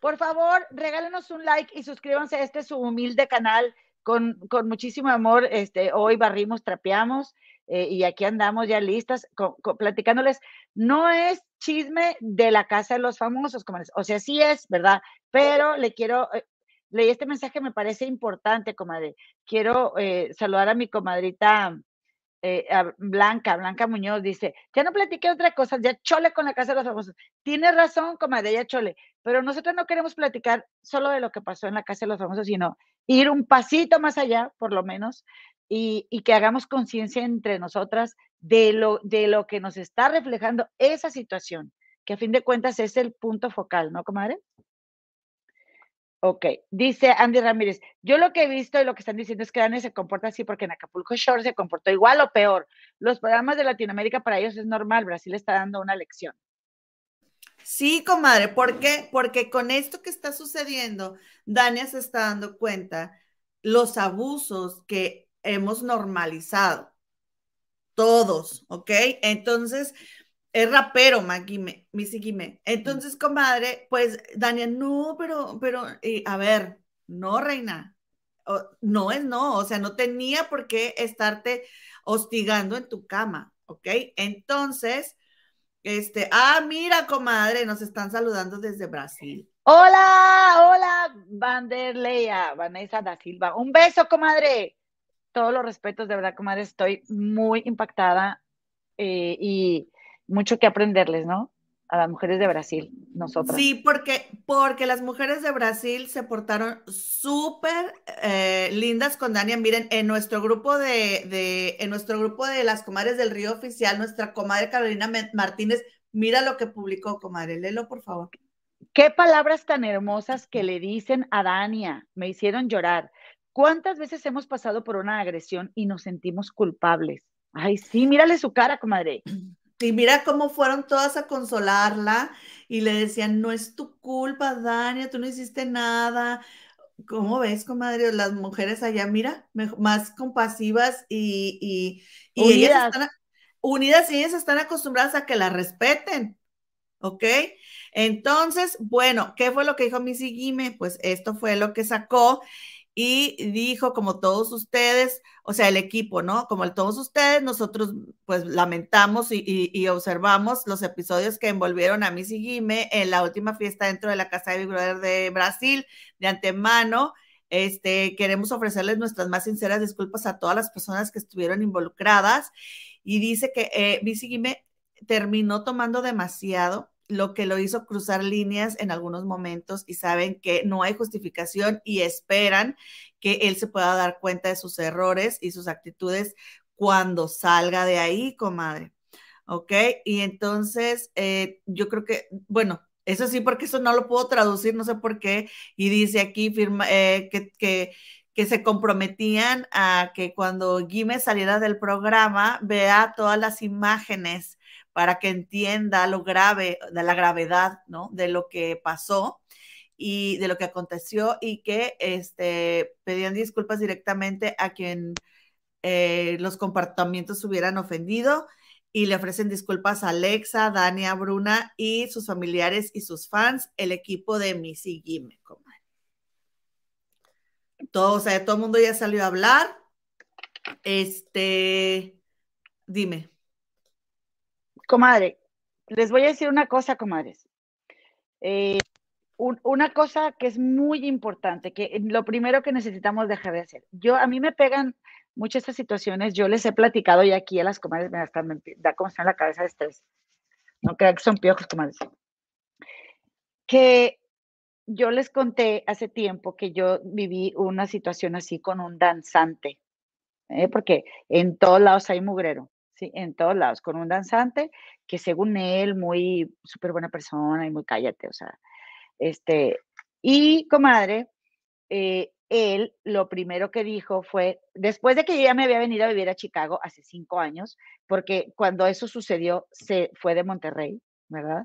por favor, regálenos un like y suscríbanse a este su humilde canal con, con muchísimo amor. Este, hoy barrimos, trapeamos eh, y aquí andamos ya listas co- co- platicándoles. No es chisme de la casa de los famosos, comadres. O sea, sí es, ¿verdad? Pero le quiero, eh, leí este mensaje, me parece importante, comadre. Quiero eh, saludar a mi comadrita eh, a Blanca, Blanca Muñoz dice, ya no platiqué otra cosa, ya chole con la casa de los famosos. Tiene razón, comadre, ya chole, pero nosotros no queremos platicar solo de lo que pasó en la casa de los famosos, sino ir un pasito más allá, por lo menos, y, y que hagamos conciencia entre nosotras de lo, de lo que nos está reflejando esa situación, que a fin de cuentas es el punto focal, ¿no, comadre? Ok, dice Andy Ramírez, yo lo que he visto y lo que están diciendo es que Dani se comporta así porque en Acapulco Shore se comportó igual o peor. Los programas de Latinoamérica para ellos es normal, Brasil está dando una lección. Sí, comadre, ¿por qué? Porque con esto que está sucediendo, Dania se está dando cuenta los abusos que hemos normalizado. Todos, ¿ok? Entonces, es rapero, Maguime, Missy Guime. Entonces, comadre, pues, Dania, no, pero, pero, eh, a ver, no, reina. O- no es no, o sea, no tenía por qué estarte hostigando en tu cama, ¿ok? Entonces, este, ah, mira, comadre, nos están saludando desde Brasil. Hola, hola, Vanderleia, Vanessa da Silva. Un beso, comadre. Todos los respetos, de verdad, comadre, estoy muy impactada eh, y mucho que aprenderles, ¿no? A las mujeres de Brasil, nosotras. Sí, porque, porque las mujeres de Brasil se portaron súper eh, lindas con Dania. Miren, en nuestro grupo de, de, en nuestro grupo de las comadres del río oficial, nuestra comadre Carolina Martínez, mira lo que publicó, comadre, léelo, por favor. Qué palabras tan hermosas que le dicen a Dania, me hicieron llorar. ¿Cuántas veces hemos pasado por una agresión y nos sentimos culpables? Ay, sí, mírale su cara, comadre. Y mira cómo fueron todas a consolarla y le decían, no es tu culpa, Dania, tú no hiciste nada. ¿Cómo ves, comadre? Las mujeres allá, mira, más compasivas y, y, y ellas Unidas. están unidas y ellas están acostumbradas a que la respeten. ¿Ok? Entonces, bueno, ¿qué fue lo que dijo Missy Guime? Pues esto fue lo que sacó y dijo, como todos ustedes, o sea, el equipo, ¿no? Como todos ustedes, nosotros pues lamentamos y, observamos los episodios que envolvieron a Missy Guime en la última fiesta dentro de la Casa de Big Brother de Brasil. De antemano, este, queremos ofrecerles nuestras más sinceras disculpas a todas las personas que estuvieron involucradas y dice que eh, Missy Guime terminó tomando demasiado lo que lo hizo cruzar líneas en algunos momentos y saben que no hay justificación y esperan que él se pueda dar cuenta de sus errores y sus actitudes cuando salga de ahí, comadre. ¿Ok? Y entonces eh, yo creo que, bueno, eso sí, porque eso no lo puedo traducir, no sé por qué, y dice aquí firma, eh, que, que, que se comprometían a que cuando Guime saliera del programa vea todas las imágenes para que entienda lo grave, de la gravedad, ¿no? De lo que pasó y de lo que aconteció y que este, pedían disculpas directamente a quien eh, los comportamientos hubieran ofendido y le ofrecen disculpas a Alexa, Dania, Bruna y sus familiares y sus fans, el equipo de Missy comadre. Todo, o sea, todo el mundo ya salió a hablar. Este, dime. Comadre, les voy a decir una cosa, comadres. Eh, un- una cosa que es muy importante, que lo primero que necesitamos dejar de hacer. Yo, a mí me pegan mucho estas situaciones, yo les he platicado y aquí a las comadres me, hasta me da como está en la cabeza de estrés. No crean que son piojos, comadres. Que yo les conté hace tiempo que yo viví una situación así con un danzante, ¿eh? porque en todos lados hay mugrero, ¿sí? En todos lados, con un danzante que según él, muy súper buena persona y muy cállate, o sea, este, y comadre, eh, él lo primero que dijo fue, después de que yo ya me había venido a vivir a Chicago hace cinco años, porque cuando eso sucedió, se fue de Monterrey, ¿verdad?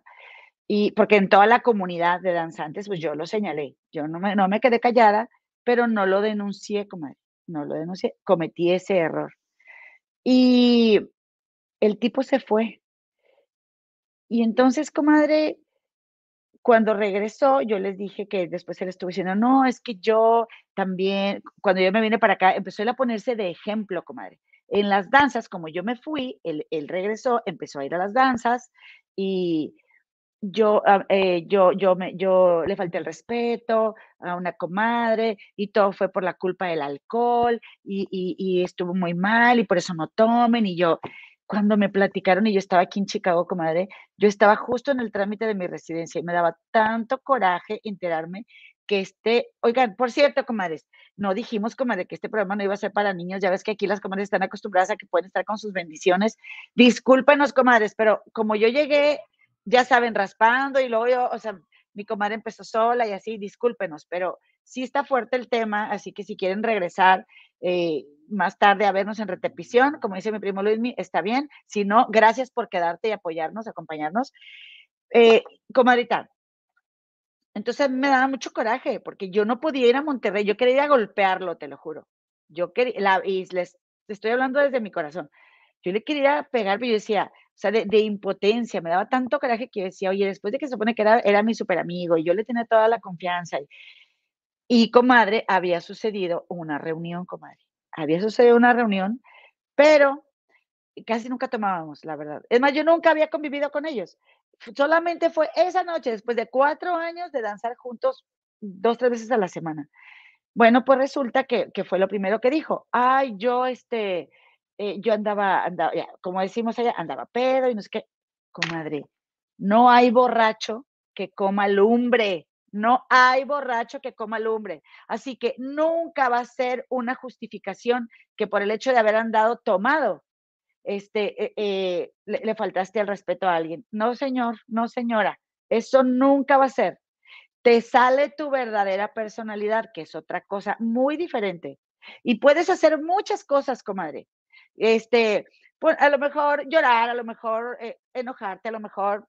Y porque en toda la comunidad de danzantes, pues yo lo señalé, yo no me, no me quedé callada, pero no lo denuncié, comadre, no lo denuncié, cometí ese error. Y el tipo se fue. Y entonces, comadre, cuando regresó, yo les dije que después él estuvo diciendo, no, es que yo también, cuando yo me vine para acá, empezó a ponerse de ejemplo, comadre. En las danzas, como yo me fui, él, él regresó, empezó a ir a las danzas y yo, ah, eh, yo, yo, me, yo le falté el respeto a una comadre y todo fue por la culpa del alcohol y, y, y estuvo muy mal y por eso no tomen y yo, cuando me platicaron y yo estaba aquí en Chicago, comadre, yo estaba justo en el trámite de mi residencia y me daba tanto coraje enterarme que este, oigan, por cierto, comadres, no dijimos, comadre, que este programa no iba a ser para niños, ya ves que aquí las comadres están acostumbradas a que pueden estar con sus bendiciones. Discúlpenos, comadres, pero como yo llegué, ya saben, raspando y luego yo, o sea, mi comadre empezó sola y así, discúlpenos, pero sí está fuerte el tema, así que si quieren regresar eh, más tarde a vernos en repetición, como dice mi primo Luismi, está bien. Si no, gracias por quedarte y apoyarnos, acompañarnos. Eh, comadrita, entonces me daba mucho coraje porque yo no podía ir a Monterrey, yo quería golpearlo, te lo juro. Yo quería, la, y les estoy hablando desde mi corazón. Yo le quería pegar, pero yo decía, o sea, de, impotencia, me daba tanto coraje que decía, oye, después de que se supone que era, mi super amigo y yo le tenía toda la confianza y, y comadre, había sucedido una reunión, comadre. Había sucedido una reunión, pero casi nunca tomábamos, la verdad. Es más, yo nunca había convivido con ellos. Solamente fue esa noche, después de cuatro años de danzar juntos dos, tres veces a la semana. Bueno, pues resulta que, fue lo primero que dijo. Ay, yo, este, eh, yo andaba, andaba, como decimos allá, andaba pedo y no sé qué. Comadre, no hay borracho que coma lumbre. No hay borracho que coma lumbre. Así que nunca va a ser una justificación que por el hecho de haber andado tomado, este, eh, eh, le, faltaste el respeto a alguien. No, señor, no, señora. Eso nunca va a ser. Te sale tu verdadera personalidad, que es otra cosa muy diferente. Y puedes hacer muchas cosas, comadre. Este, pues, a lo mejor llorar, a lo mejor eh, enojarte, a lo mejor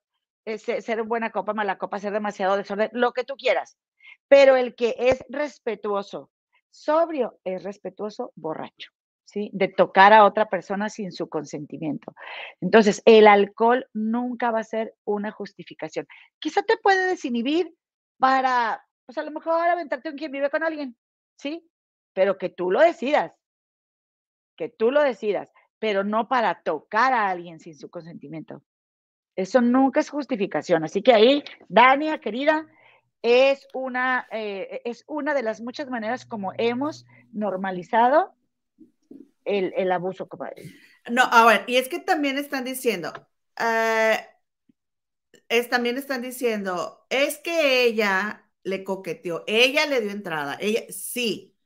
ser buena copa, mala copa, ser demasiado desorden, lo que tú quieras. Pero el que es respetuoso, sobrio, es respetuoso, borracho. ¿Sí? De tocar a otra persona sin su consentimiento. Entonces, el alcohol nunca va a ser una justificación. Quizá te puede desinhibir para, pues a lo mejor aventarte un quien vive con alguien, ¿sí? Pero que tú lo decidas, que tú lo decidas, pero no para tocar a alguien sin su consentimiento. Eso nunca es justificación. Así que ahí, Dania, querida, es una, eh, es una de las muchas maneras como hemos normalizado el, abuso, comadre. No, a ver, y es que también están diciendo, eh, es, también están diciendo, es que ella le coqueteó, ella le dio entrada, ella, sí,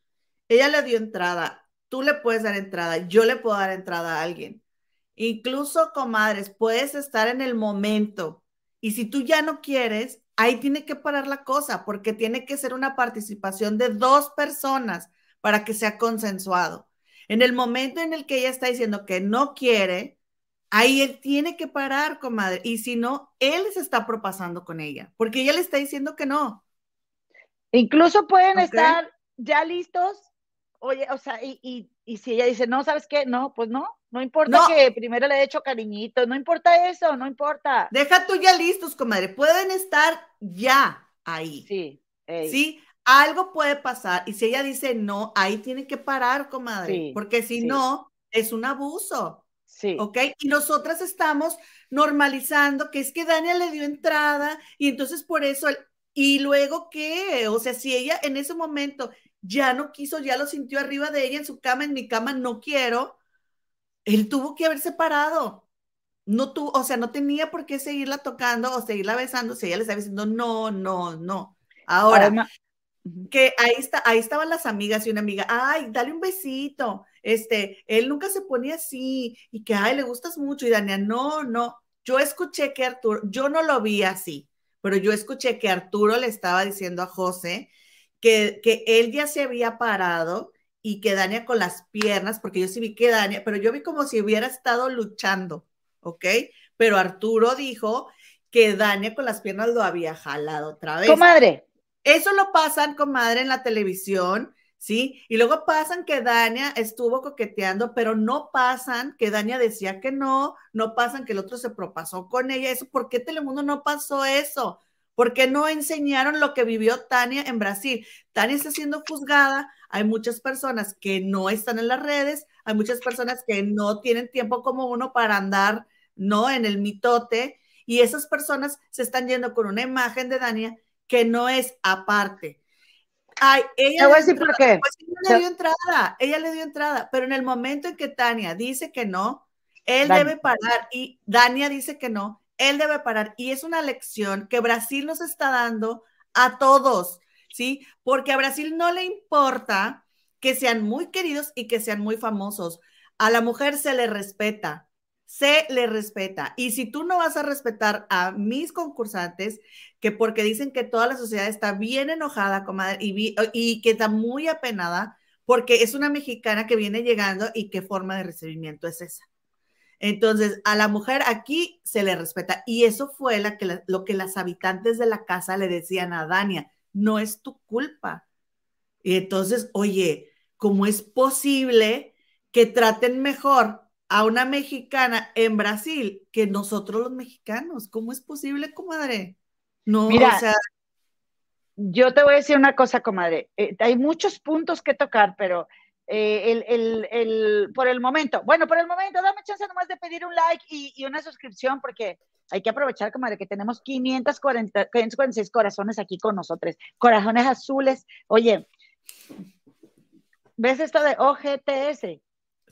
ella le dio entrada, tú le puedes dar entrada, yo le puedo dar entrada a alguien, Incluso, comadres, puedes estar en el momento y si tú ya no quieres, ahí tiene que parar la cosa porque tiene que ser una participación de dos personas para que sea consensuado. En el momento en el que ella está diciendo que no quiere, ahí él tiene que parar, comadre. Y si no, él se está propasando con ella porque ella le está diciendo que no. Incluso pueden estar ya listos, oye, o sea, y, y si ella dice, no, ¿sabes qué? No, pues no, no importa que primero le haya hecho cariñito, no importa eso, no importa. Deja tú ya listos, comadre. Pueden estar ya ahí. Sí. Sí, algo puede pasar. Y si ella dice no, ahí tiene que parar, comadre. porque si no, es un abuso. Sí. ¿Ok? Y nosotras estamos normalizando que es que Daniel le dio entrada y entonces por eso. ¿Y luego qué? O sea, si ella en ese momento ya no quiso, ya lo sintió arriba de ella en su cama, en mi cama no quiero él tuvo que haber separado. No tuvo, o sea, no tenía por qué seguirla tocando o seguirla besando si ella le estaba diciendo no, no, no. Ahora, que ahí está, ahí estaban las amigas y una amiga, ay, dale un besito. Este, él nunca se ponía así y que ay, le gustas mucho. Y Dania, no, no. Yo escuché que Arturo, yo no lo vi así, pero yo escuché que Arturo le estaba diciendo a José que, que él ya se había parado y que Dania con las piernas, porque yo sí vi que Dania, pero yo vi como si hubiera estado luchando, ¿ok? Pero Arturo dijo que Dania con las piernas lo había jalado otra vez. Comadre. Eso lo pasan, comadre, en la televisión. ¿sí? Y luego pasan que Dania estuvo coqueteando, pero no pasan que Dania decía que no, no pasan que el otro se propasó con ella. Eso, ¿por qué Telemundo no pasó eso? ¿Por qué no enseñaron lo que vivió Tania en Brasil? Tania está siendo juzgada, hay muchas personas que no están en las redes, hay muchas personas que no tienen tiempo como uno para andar, ¿no? En el mitote, y esas personas se están yendo con una imagen de Dania que no es aparte. Ay, ella, le dio, por qué. Pues ella le dio entrada, ella le dio entrada, pero en el momento en que Tania dice que no, él debe parar y Dania dice que no, él debe parar. Y es una lección que Brasil nos está dando a todos, ¿sí? Porque a Brasil no le importa que sean muy queridos y que sean muy famosos. A la mujer se le respeta, se le respeta. Y si tú no vas a respetar a mis concursantes, que porque dicen que toda la sociedad está bien enojada, comadre, y, y que está muy apenada, porque es una mexicana que viene llegando y qué forma de recibimiento es esa. Entonces, a la mujer aquí se le respeta. Y eso fue lo que las habitantes de la casa le decían a Dania, no es tu culpa. Y entonces, oye, ¿cómo es posible que traten mejor a una mexicana en Brasil que nosotros los mexicanos? ¿Cómo es posible, comadre? No, Mira, o sea... Yo te voy a decir una cosa, comadre. Eh, hay muchos puntos que tocar, pero eh, el, el, el, por el momento, bueno, por el momento, dame chance nomás de pedir un like y, y una suscripción porque hay que aprovechar como de que tenemos 540, 546 corazones aquí con nosotros, corazones azules. Oye, ¿ves esto de OGTS?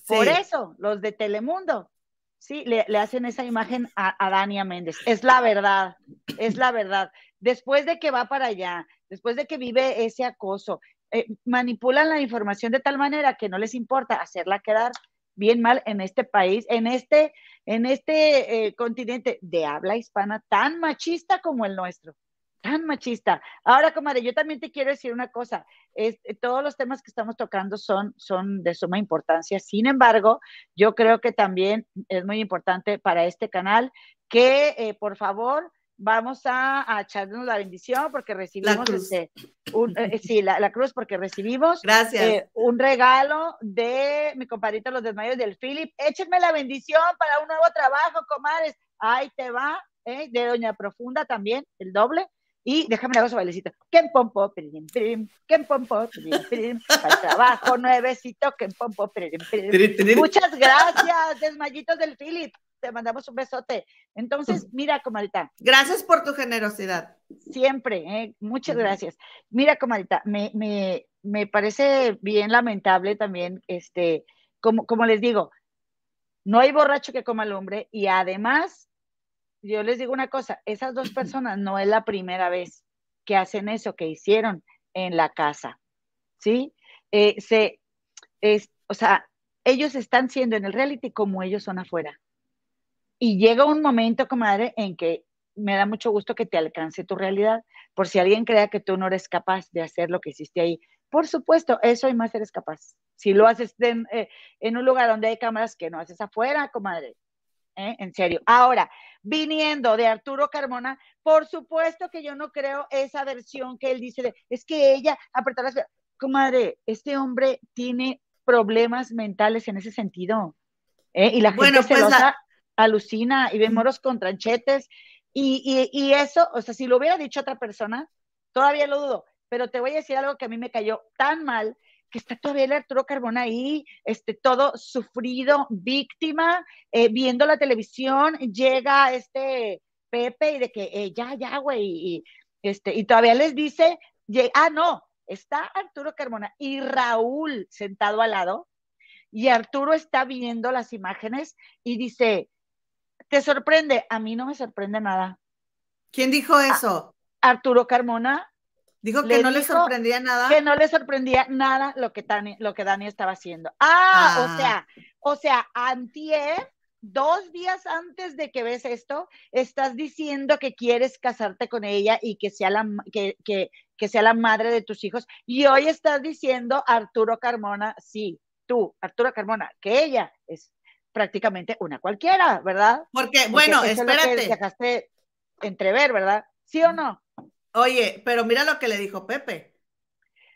Por eso, los de Telemundo, sí, le, le hacen esa imagen a, a Dania Méndez. Es la verdad, es la verdad. Después de que va para allá, después de que vive ese acoso, eh, manipulan la información de tal manera que no les importa hacerla quedar bien mal en este país, en este, en este eh, continente de habla hispana tan machista como el nuestro, tan machista. Ahora, comadre, yo también te quiero decir una cosa, eh, todos los temas que estamos tocando son, son de suma importancia, sin embargo, yo creo que también es muy importante para este canal que, por favor, vamos a, echarnos la bendición porque recibimos este, un, eh, sí, la, cruz porque recibimos Gracias. Eh, un regalo de mi compadrito Los Desmayos del Philip. Échenme la bendición para un nuevo trabajo, comadres. Ahí te va, ¿eh? de Doña Profunda también, el doble. Y déjame le hago su bailecito. Ken pompo, pirim, pirim, ken pompo, pirim, pirim, para el trabajo nuevecito, ken pompo, pirim, pirim. Muchas gracias, desmayitos del Philip te mandamos un besote. Entonces, mira, comadita. Gracias por tu generosidad. Siempre, ¿eh? muchas gracias. Mira, comadita, me, me, me, parece bien lamentable también, este, como, como les digo, no hay borracho que coma al hombre y además, yo les digo una cosa, esas dos personas no es la primera vez que hacen eso que hicieron en la casa, ¿sí? Eh, se, es, o sea, ellos están siendo en el reality como ellos son afuera. Y llega un momento, comadre, en que me da mucho gusto que te alcance tu realidad, por si alguien crea que tú no eres capaz de hacer lo que hiciste ahí. Por supuesto, eso y más eres capaz. Si lo haces en, eh, en un lugar donde hay cámaras que no haces afuera, comadre. ¿eh? En serio. Ahora, viniendo de Arturo Carmona, por supuesto que yo no creo esa versión que él dice de, es que ella apretar las... Comadre, este hombre tiene problemas mentales en ese sentido. ¿eh? Y la gente bueno, pues la alucina y ve moros con tranchetes. Y, y, eso, o sea, si lo hubiera dicho otra persona, todavía lo dudo, pero te voy a decir algo que a mí me cayó tan mal, que está todavía el Arturo Carbona ahí, este, todo sufrido, víctima, eh, viendo la televisión, llega este Pepe y de que eh, ya, ya, güey, y, este, y todavía les dice, ah, no, está Arturo Carmona y Raúl sentado al lado, y Arturo está viendo las imágenes y dice, ¿Te sorprende? A mí no me sorprende nada. ¿Quién dijo eso? Arturo Carmona. Dijo que no le sorprendía nada. Que no le sorprendía nada lo que Dani, lo que Dani estaba haciendo. Ah, o ah. sea, o sea, antier, dos días antes de que ves esto, estás diciendo que quieres casarte con ella y que sea la, que, que, que sea la madre de tus hijos. Y hoy estás diciendo Arturo Carmona, sí, tú, Arturo Carmona, que ella es prácticamente una cualquiera, ¿verdad? Porque, bueno, espérate. Es dejaste entrever, ¿verdad? ¿Sí o no? Oye, pero mira lo que le dijo Pepe.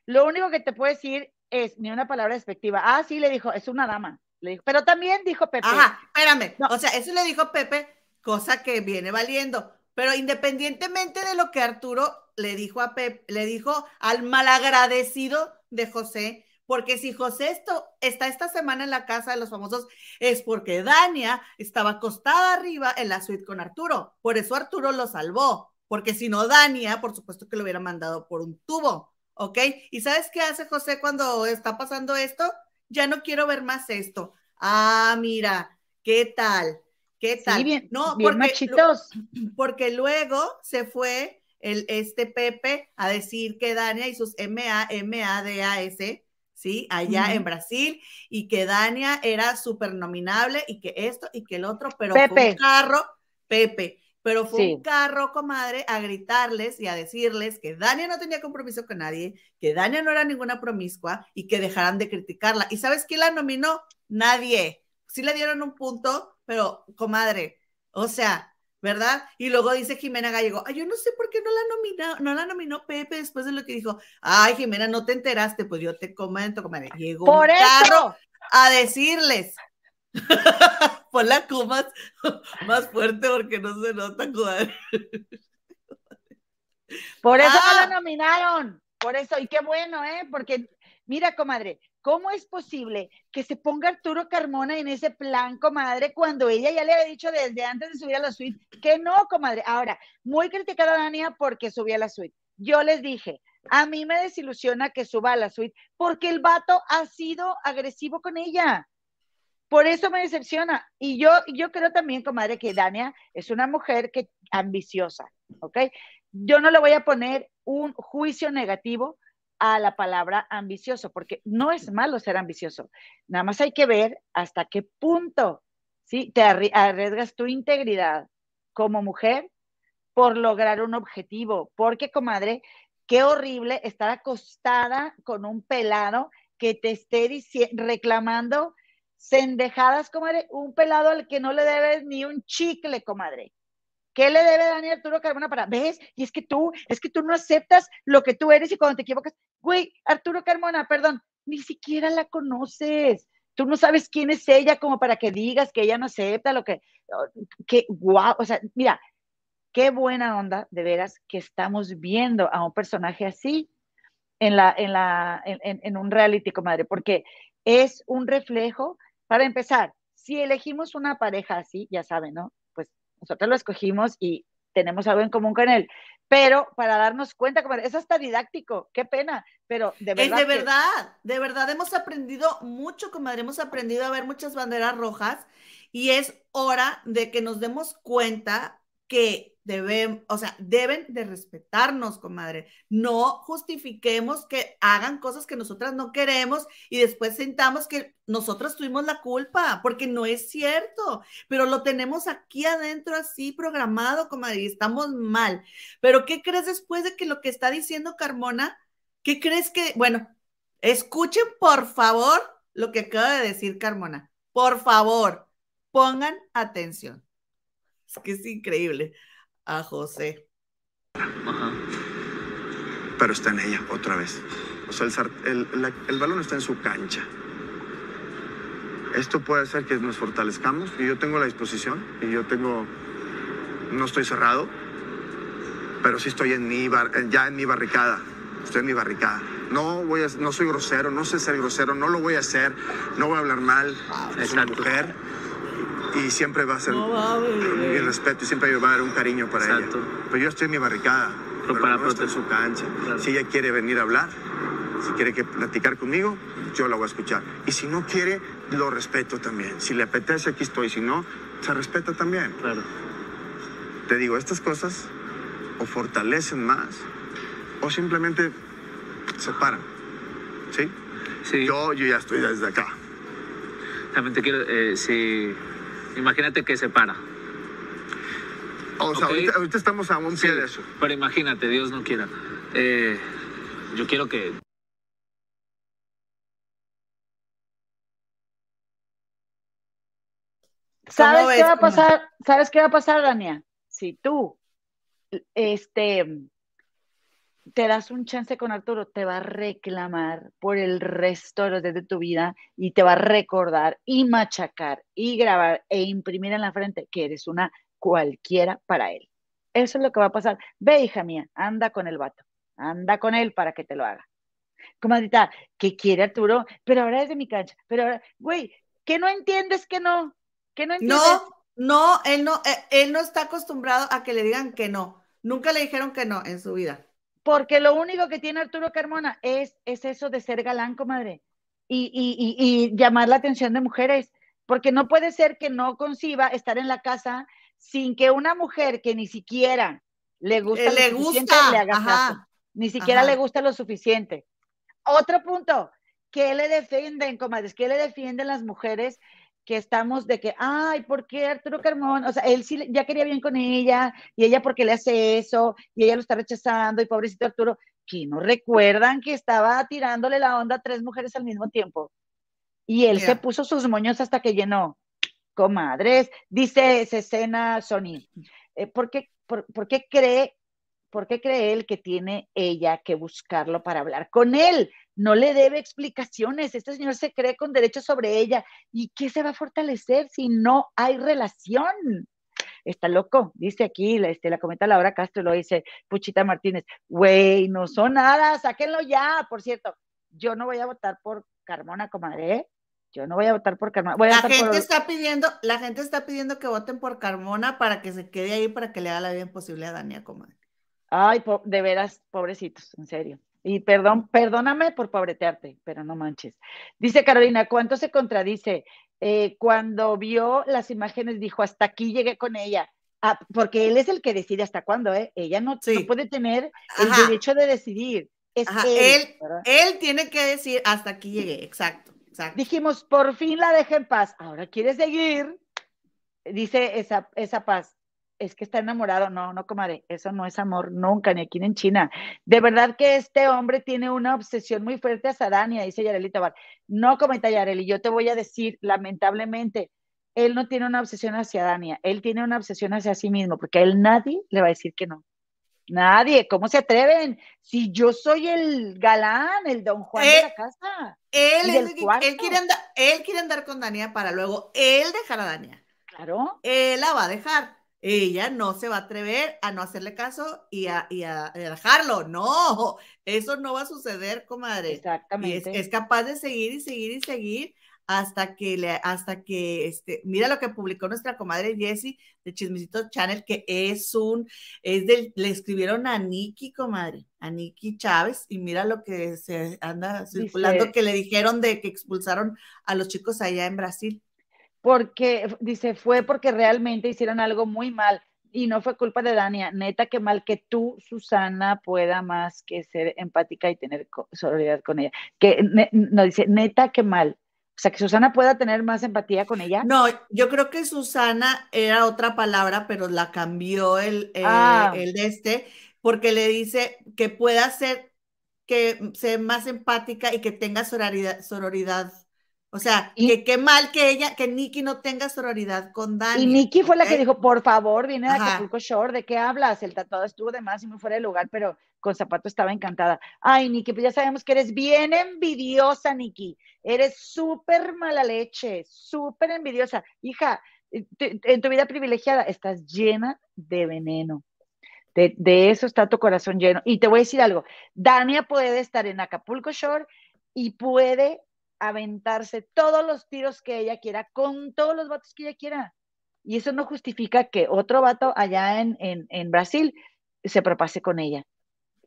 Lo único que te puedo decir es ni una palabra despectiva. Ah, sí, le dijo, es una dama. Le dijo, pero también dijo Pepe. Ajá, espérame. No. O sea, eso le dijo Pepe, cosa que viene valiendo. Pero independientemente de lo que Arturo le dijo a Pepe, le dijo al malagradecido de José, porque si José esto, está esta semana en la casa de los famosos, es porque Dania estaba acostada arriba en la suite con Arturo. Por eso Arturo lo salvó. Porque si no, Dania, por supuesto que lo hubiera mandado por un tubo. ¿Ok? ¿Y sabes qué hace José cuando está pasando esto? Ya no quiero ver más esto. Ah, mira, ¿qué tal? ¿Qué tal? Sí, bien, no, bien porque, machitos. porque luego se fue el, este Pepe a decir que Dania y sus MA, M-A-D-A-S, ¿sí? Allá en Brasil, y que Dania era súper nominable y que esto y que el otro, pero fue un carro, Pepe, pero fue Sí. un carro, comadre, a gritarles y a decirles que Dania no tenía compromiso con nadie, que Dania no era ninguna promiscua y que dejaran de criticarla. ¿Y sabes quién la nominó? Nadie. Sí le dieron un punto, pero, comadre, o sea, ¿verdad? Y luego dice Jimena Gallego, ay, yo no sé por qué no la nominó, no la nominó Pepe después de lo que dijo, ay, Jimena, no te enteraste, pues yo te comento, comadre, llegó Por un carro a decirles. Pon la Q más, más fuerte porque no se nota, comadre. por eso Ah. no la nominaron. Por eso, y qué bueno, ¿eh? Porque, mira, comadre, ¿cómo es posible que se ponga Arturo Carmona en ese plan, comadre, cuando ella ya le había dicho desde antes de subir a la suite que no, comadre? Ahora, muy criticada Dania porque subía a la suite. Yo les dije, a mí me desilusiona que suba a la suite porque el vato ha sido agresivo con ella. Por eso me decepciona. Y yo, yo creo también, comadre, que Dania es una mujer que ambiciosa, ¿ok? Yo no le voy a poner un juicio negativo a la palabra ambicioso, porque no es malo ser ambicioso. Nada más hay que ver hasta qué punto, ¿sí? Te arri- arriesgas tu integridad como mujer por lograr un objetivo. Porque, comadre, qué horrible estar acostada con un pelado que te esté reclamando sendejadas, comadre, un pelado al que no le debes ni un chicle, comadre. ¿Qué le debe Daniel Arturo Carmona para? ¿Ves? Y es que tú, es que tú no aceptas lo que tú eres y cuando te equivocas, güey, Arturo Carmona, perdón, ni siquiera la conoces. Tú no sabes quién es ella como para que digas que ella no acepta lo que, que, guau, o sea, mira, qué buena onda, de veras, que estamos viendo a un personaje así en, la, en, la, en, en un reality, comadre, porque es un reflejo, para empezar, si elegimos una pareja así, ya saben, ¿no? Nosotros lo escogimos y tenemos algo en común con él, pero para darnos cuenta, comadre, es hasta didáctico, qué pena, pero de verdad. Es de que- verdad, de verdad hemos aprendido mucho, comadre, hemos aprendido a ver muchas banderas rojas y es hora de que nos demos cuenta que deben, o sea, deben de respetarnos, comadre. No justifiquemos que hagan cosas que nosotras no queremos y después sintamos que nosotros tuvimos la culpa, porque no es cierto, pero lo tenemos aquí adentro así programado, comadre, y estamos mal. Pero ¿qué crees después de que lo que está diciendo Carmona? ¿Qué crees que, bueno, escuchen por favor lo que acaba de decir Carmona. Por favor, pongan atención. Es que es increíble. A José. pero está en ella otra vez. O sea, el, sar- el- la- el balón está en su cancha. Esto puede hacer que nos fortalezcamos y yo tengo la disposición y yo tengo, no estoy cerrado, pero sí estoy en mi bar- ya en mi barricada. Estoy en mi barricada. No voy a, no soy grosero, no sé ser grosero, no lo voy a hacer, no voy a hablar mal. Es una mujer y siempre va a ser No mi respeto y siempre va a haber un cariño para Exacto. ella. Pero yo estoy en mi barricada, pero, para no en su cancha. Claro. Si ella quiere venir a hablar, si quiere que platicar conmigo, yo la voy a escuchar. Y si no quiere, lo respeto también. Si le apetece, aquí estoy. Si no, se respeta también. Claro. Te digo, estas cosas o fortalecen más o simplemente separan. ¿Sí? Sí, Yo, yo ya estoy desde acá. también te quiero, eh, sí, imagínate que se para. O sea, ahorita, ahorita estamos a un Sí, pie de eso. pero imagínate, Dios no quiera. Eh, yo quiero que ¿Sabes ves, qué va a pasar? ¿Sabes qué va a pasar, Dania? Si tú, este, te das un chance con Arturo, te va a reclamar por el resto de los días de tu vida y te va a recordar y machacar y grabar e imprimir en la frente que eres una cualquiera para él. Eso es lo que va a pasar. Ve, hija mía, anda con el vato, anda con él para que te lo haga. Comadita, ¿qué quiere Arturo? Pero ahora es de mi cancha, pero ahora, güey, ¿qué no entiendes que no? ¿Qué no entiendes? No, no, él no, eh, él no está acostumbrado a que le digan que no. Nunca le dijeron que no en su vida. Porque lo único que tiene Arturo Carmona es, es eso de ser galán, comadre, y, y, y, y llamar la atención de mujeres. Porque no puede ser que no conciba estar en la casa sin que una mujer que ni siquiera le gusta Eh, le lo suficiente gusta, le haga caso. Ni siquiera ajá. le gusta lo suficiente. Otro punto, que le defienden, comadres? que le defienden las mujeres que estamos de que, ay, ¿por qué Arturo Carmona? O sea, él sí ya quería bien con ella, y ella porque le hace eso, y ella lo está rechazando, y pobrecito Arturo, que no recuerdan que estaba tirándole la onda a tres mujeres al mismo tiempo. Y él se puso sus moños hasta que llenó. Comadres, dice Cecena Sony, eh, ¿por, qué, por, por qué cree, ¿por qué cree él que tiene ella que buscarlo para hablar con él? No le debe explicaciones. Este señor se cree con derecho sobre ella. ¿Y qué se va a fortalecer si no hay relación? Está loco, dice aquí, la, este, la comenta Laura Castro, lo dice Puchita Martínez. Güey, no son nada, sáquenlo ya. Por cierto, yo no voy a votar por Carmona, comadre. ¿eh? Yo no voy a votar por Carmona. Voy a La votar gente por... está pidiendo, la gente está pidiendo que voten por Carmona para que se quede ahí para que le haga la vida imposible a Dania, comadre. Ay, de veras, pobrecitos, en serio. Y perdón, perdóname por pobretearte, pero no manches. Dice Carolina, ¿cuánto se contradice? Eh, cuando vio las imágenes dijo, hasta aquí llegué con ella. Ah, porque él es el que decide hasta cuándo, ¿eh? Ella no, no puede tener el Ajá. derecho de decidir. Es Ajá, él. Él tiene que decir hasta aquí llegué, exacto, exacto. Dijimos, por fin la deja en paz. Ahora quiere seguir. Dice esa, esa paz. Es que está enamorado. No, no, comadre. Eso no es amor nunca, ni aquí ni en China. De verdad que este hombre tiene una obsesión muy fuerte hacia Dania, dice Yareli Tobar. No, comenta Yareli. Yo te voy a decir, lamentablemente, él no tiene una obsesión hacia Dania. Él tiene una obsesión hacia sí mismo, porque a él nadie le va a decir que no. Nadie. ¿Cómo se atreven? Si yo soy el galán, el don Juan de Eh, la casa. Él, quiere andar, él quiere andar con Dania para luego él dejar a Dania. Claro. Él la va a dejar. Ella no se va a atrever a no hacerle caso y a, y a- dejarlo. No, eso no va a suceder, comadre. Es, Exactamente. es capaz de seguir y seguir y seguir hasta que le, hasta que este, mira lo que publicó nuestra comadre Jessie de Chismecito Channel, que es un, es del, le escribieron a Nikki, comadre, a Nikki Chávez, y mira lo que se anda circulando, Dice- que le dijeron de que expulsaron a los chicos allá en Brasil. Porque, dice, fue porque realmente hicieron algo muy mal y no fue culpa de Dania. Neta, que mal que tú, Susana, pueda más que ser empática y tener solidaridad con ella. Que ne- no dice, neta, que mal. O sea, que Susana pueda tener más empatía con ella. No, yo creo que Susana era otra palabra, pero la cambió el, eh, Ah. el de este, porque le dice que pueda ser, que sea más empática y que tenga sororidad. sororidad. O sea, Y- que qué mal que ella, que Nikki no tenga sororidad con Dani. Y Nikki fue la que dijo, por favor, viene de. Acapulco Shore, ¿de qué hablas? El tatuado estuvo de más y muy fuera de lugar, pero con zapato estaba encantada. Ay, Nikki, pues ya sabemos que eres bien envidiosa, Nikki. Eres súper mala leche, súper envidiosa. Hija, eh, en tu vida privilegiada estás llena de veneno. De, de eso está tu corazón lleno. Y te voy a decir algo, Dania puede estar en Acapulco Shore y puede aventarse todos los tiros que ella quiera con todos los vatos que ella quiera. Y eso no justifica que otro vato allá en, en, en Brasil se propase con ella.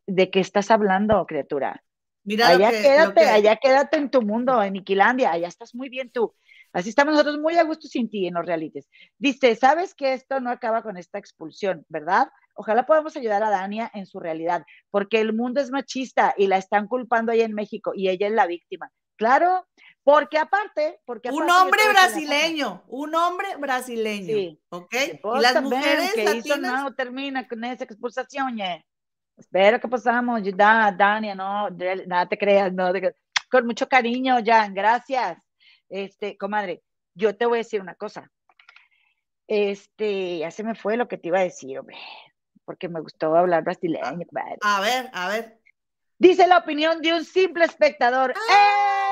¿De qué estás hablando, criatura? Mira allá que- quédate, que- allá quédate en tu mundo, en Iquilandia, allá estás muy bien tú. Así estamos nosotros muy a gusto sin ti en los realities. Dice, sabes que esto no acaba con esta expulsión, ¿verdad? Ojalá podamos ayudar a Dania en su realidad, porque el mundo es machista y la están culpando allá en México y ella es la víctima. Claro, porque aparte, porque Un aparte yo hombre brasileño, un hombre brasileño, Sí. ¿ok? Vos Y las mujeres que hizo latinas, no termina con esa expulsación, ya. Espero que pasamos, da, Dania, no, nada te creas, no, te- con mucho cariño, Jan, gracias. Este, comadre, yo te voy a decir una cosa. Este, ya se me fue lo que te iba a decir, hombre. porque me gustó hablar brasileño. comadre. A ver, a ver. Dice la opinión de un simple espectador. ¡Ah! ¡Eh!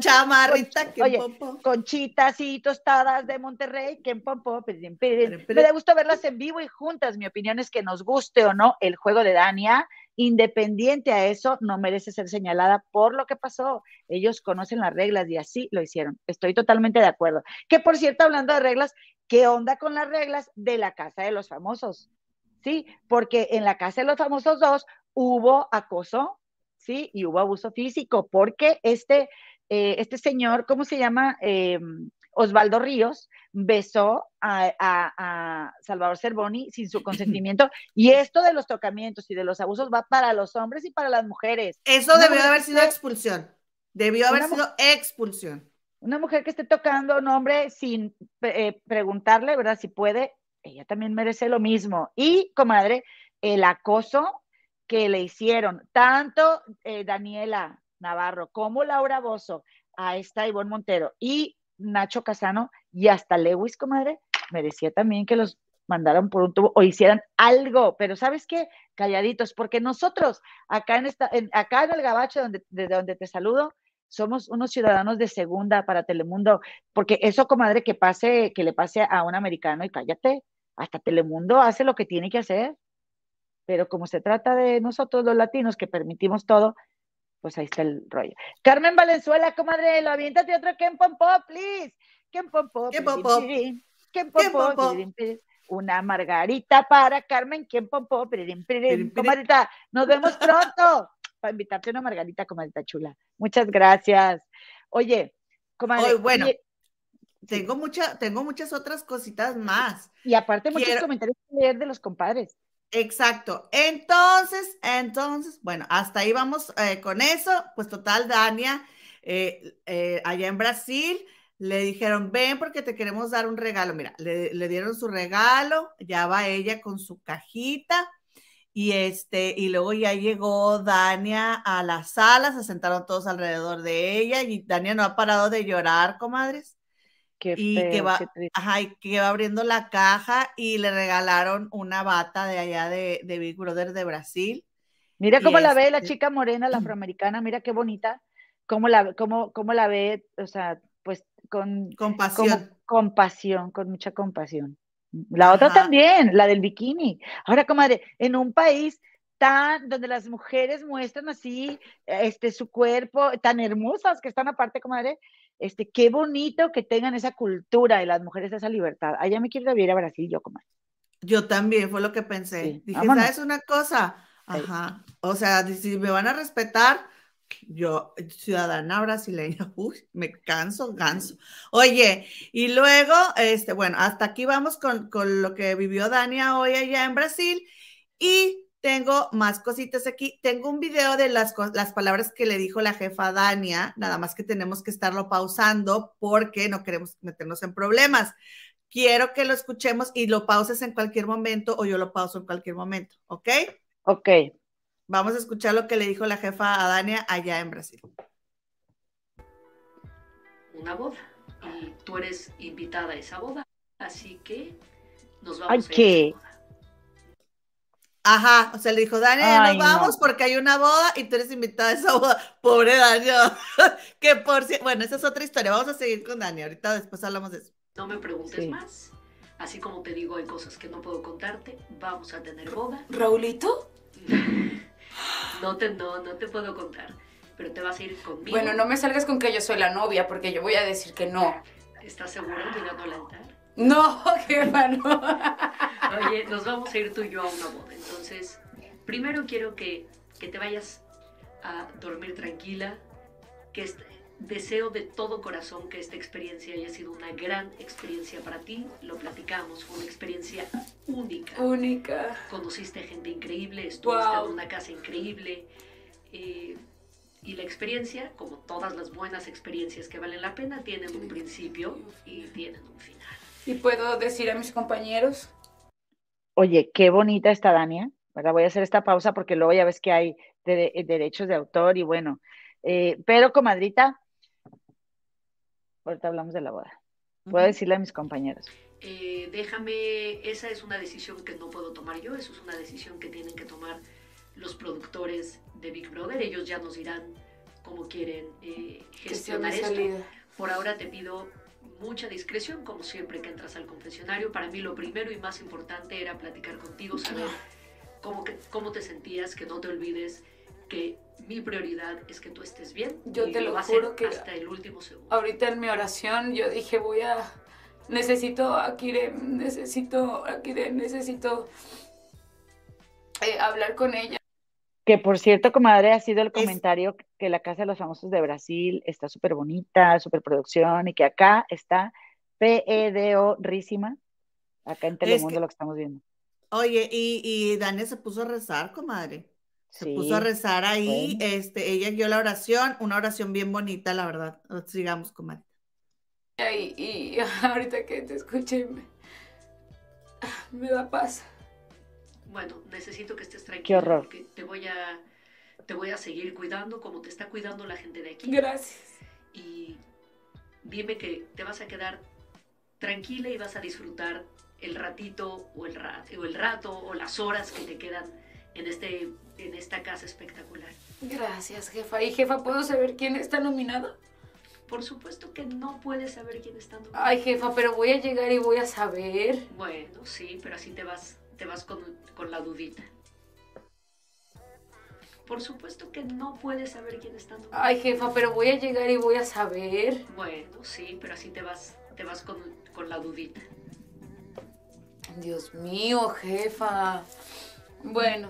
Chamarrita, oye, conchitas y tostadas de Monterrey, que pompo, pirin, pirin. Pirin, Me da gusto verlas en vivo y juntas. Mi opinión es que nos guste o no el juego de Dania, independiente a eso, no merece ser señalada por lo que pasó. Ellos conocen las reglas y así lo hicieron. Estoy totalmente de acuerdo. Que por cierto, hablando de reglas, ¿qué onda con las reglas de la Casa de los Famosos? Sí, porque en la Casa de los Famosos 2 hubo acoso, sí, y hubo abuso físico, porque este, eh, este señor, ¿cómo se llama? Eh, Osvaldo Ríos besó a, a- a Salvador Cervoni sin su consentimiento, y esto de los tocamientos y de los abusos va para los hombres y para las mujeres. Eso Una debió haber sido expulsión. Debió haber sido expulsión. Una mujer que esté tocando a un hombre sin eh, preguntarle, ¿verdad? Si puede, ella también merece lo mismo. Y, comadre, el acoso que le hicieron tanto eh, Daniela Navarro como Laura Bozo a esta Ivonne Montero y Nacho Casano y hasta Lewis, comadre, merecía también que los mandaran por un tubo o hicieran algo, pero ¿sabes qué? Calladitos, porque nosotros acá en esta, en- acá en el Gabacho, donde, desde donde te saludo, somos unos ciudadanos de segunda para Telemundo, porque eso, comadre, que pase, que le pase a un americano y cállate, hasta Telemundo hace lo que tiene que hacer, pero como se trata de nosotros los latinos que permitimos todo, pues ahí está el rollo. Carmen Valenzuela, comadre, lo aviéntate otro Ken Pompo, please. Ken Pompo, Ken Pompo. Ken. Una margarita para Carmen, Ken Pompo. Comadrita, nos vemos pronto para invitarte una margarita, comadrita chula. Muchas gracias. Oye, comadre, Oye, bueno, oye, Tengo, mucha, tengo muchas otras cositas más. y aparte muchos quiero- comentarios que leer de los compadres. Exacto. Entonces, entonces, bueno, hasta ahí vamos eh, con eso. Pues total, Dania, eh, eh, allá en Brasil, le dijeron, ven porque te queremos dar un regalo. Mira, le, le dieron su regalo, ya va ella con su cajita. Y este, y luego ya llegó Dania a la sala, se sentaron todos alrededor de ella, y Dania no ha parado de llorar, comadres. Qué Y feo, que va, qué ajá, y que va abriendo la caja y le regalaron una bata de allá de, de Big Brother de Brasil. Mira cómo la ve la este- chica morena, la afroamericana, mira qué bonita, cómo la, cómo, cómo la ve, o sea, pues con Compasión. compasión, con mucha compasión. La otra Ajá. también, la del bikini. Ahora, comadre, en un país tan, donde las mujeres muestran así, este, su cuerpo, tan hermosas que están aparte, comadre, este, qué bonito que tengan esa cultura y las mujeres esa libertad. Allá me quiero ir a Brasil, yo, comadre. Yo también, fue lo que pensé. Sí, Dije, vámonos. ¿sabes una cosa? Sí. Ajá. O sea, si me van a respetar, yo, ciudadana brasileña, uy, me canso, ganso. Oye, y luego, este, bueno, hasta aquí vamos con, con lo que vivió Dania hoy allá en Brasil. Y tengo más cositas aquí. Tengo un video de las, las palabras que le dijo la jefa Dania, nada más que tenemos que estarlo pausando porque no queremos meternos en problemas. Quiero que lo escuchemos y lo pauses en cualquier momento o yo lo pauso en cualquier momento, ¿ok? Ok, Vamos a escuchar lo que le dijo la jefa a Dania allá en Brasil. una boda y tú eres invitada a esa boda, así que nos Ay, vamos a ir ¿qué? a esa boda. Ajá, o sea, le dijo, Dania, nos vamos no. porque hay una boda y tú eres invitada a esa boda. Pobre Dania. que por si... Bueno, esa es otra historia. Vamos a seguir con Dania. Ahorita después hablamos de eso. No me preguntes Sí. más. Así como te digo, hay cosas que no puedo contarte. Vamos a tener boda. ¿Raulito? No te, no, no te puedo contar. Pero te vas a ir conmigo. Bueno, no me salgas con que yo soy la novia, porque yo voy a decir que no. ¿Estás segura llegando al altar? No, no. Oye, nos vamos a ir tú y yo a una boda. Entonces, primero quiero que, que te vayas a dormir tranquila. Que este- deseo de todo corazón que esta experiencia haya sido una gran experiencia para ti. Lo platicamos, fue una experiencia única. Única. Conociste gente increíble, estuviste Wow. en una casa increíble. eh, y la experiencia, como todas las buenas experiencias que valen la pena, tienen un principio y tienen un final. ¿Y puedo decir a mis compañeros? Oye, qué bonita está Dania, ¿verdad? Voy a hacer esta pausa porque luego ya ves que hay de- de- derechos de autor y bueno, eh, pero comadrita, ahorita hablamos de la boda. Puedo decirle a mis compañeros. Eh, déjame, esa es una decisión que no puedo tomar yo, eso es una decisión que tienen que tomar los productores de Big Brother, ellos ya nos dirán cómo quieren eh, gestionar esto. salida. Por ahora te pido mucha discreción, como siempre que entras al confesionario. Para mí lo primero y más importante era platicar contigo, saber cómo, que, cómo te sentías, que no te olvides que mi prioridad es que tú estés bien. Yo y te lo a juro que- hasta el último segundo. Ahorita en mi oración yo dije, voy a... Necesito a necesito a necesito eh, hablar con ella. Que por cierto, comadre, ha sido el Es- comentario que la Casa de los Famosos de Brasil está súper bonita, súper producción, y que acá está P-E-D-O-rísima. Acá en Telemundo que- lo que estamos viendo. Oye, y, y Dania se puso a rezar, comadre. Se Sí. puso a rezar ahí, bueno. este, ella guió la oración, una oración bien bonita, la verdad. Sigamos, comadre. Y, y ahorita que te escuché, me, me da paz. Bueno, necesito que estés tranquila. Qué horror. Porque te voy a, te voy a seguir cuidando como te está cuidando la gente de aquí. Gracias. Y dime que te vas a quedar tranquila y vas a disfrutar el ratito o el, ra- o el rato o las horas que te quedan en, este, en esta casa espectacular. Gracias, jefa. Y jefa, ¿puedo saber quién está nominado? Por supuesto que no puedes saber quién está nominado. Ay, jefa, pero voy a llegar y voy a saber. Bueno, sí, pero así te vas, te vas con, con la dudita. Por supuesto que no puedes saber quién está nominado. Ay, jefa, pero voy a llegar y voy a saber. Bueno, sí, pero así te vas, te vas con, con la dudita. Dios mío, jefa. Bueno,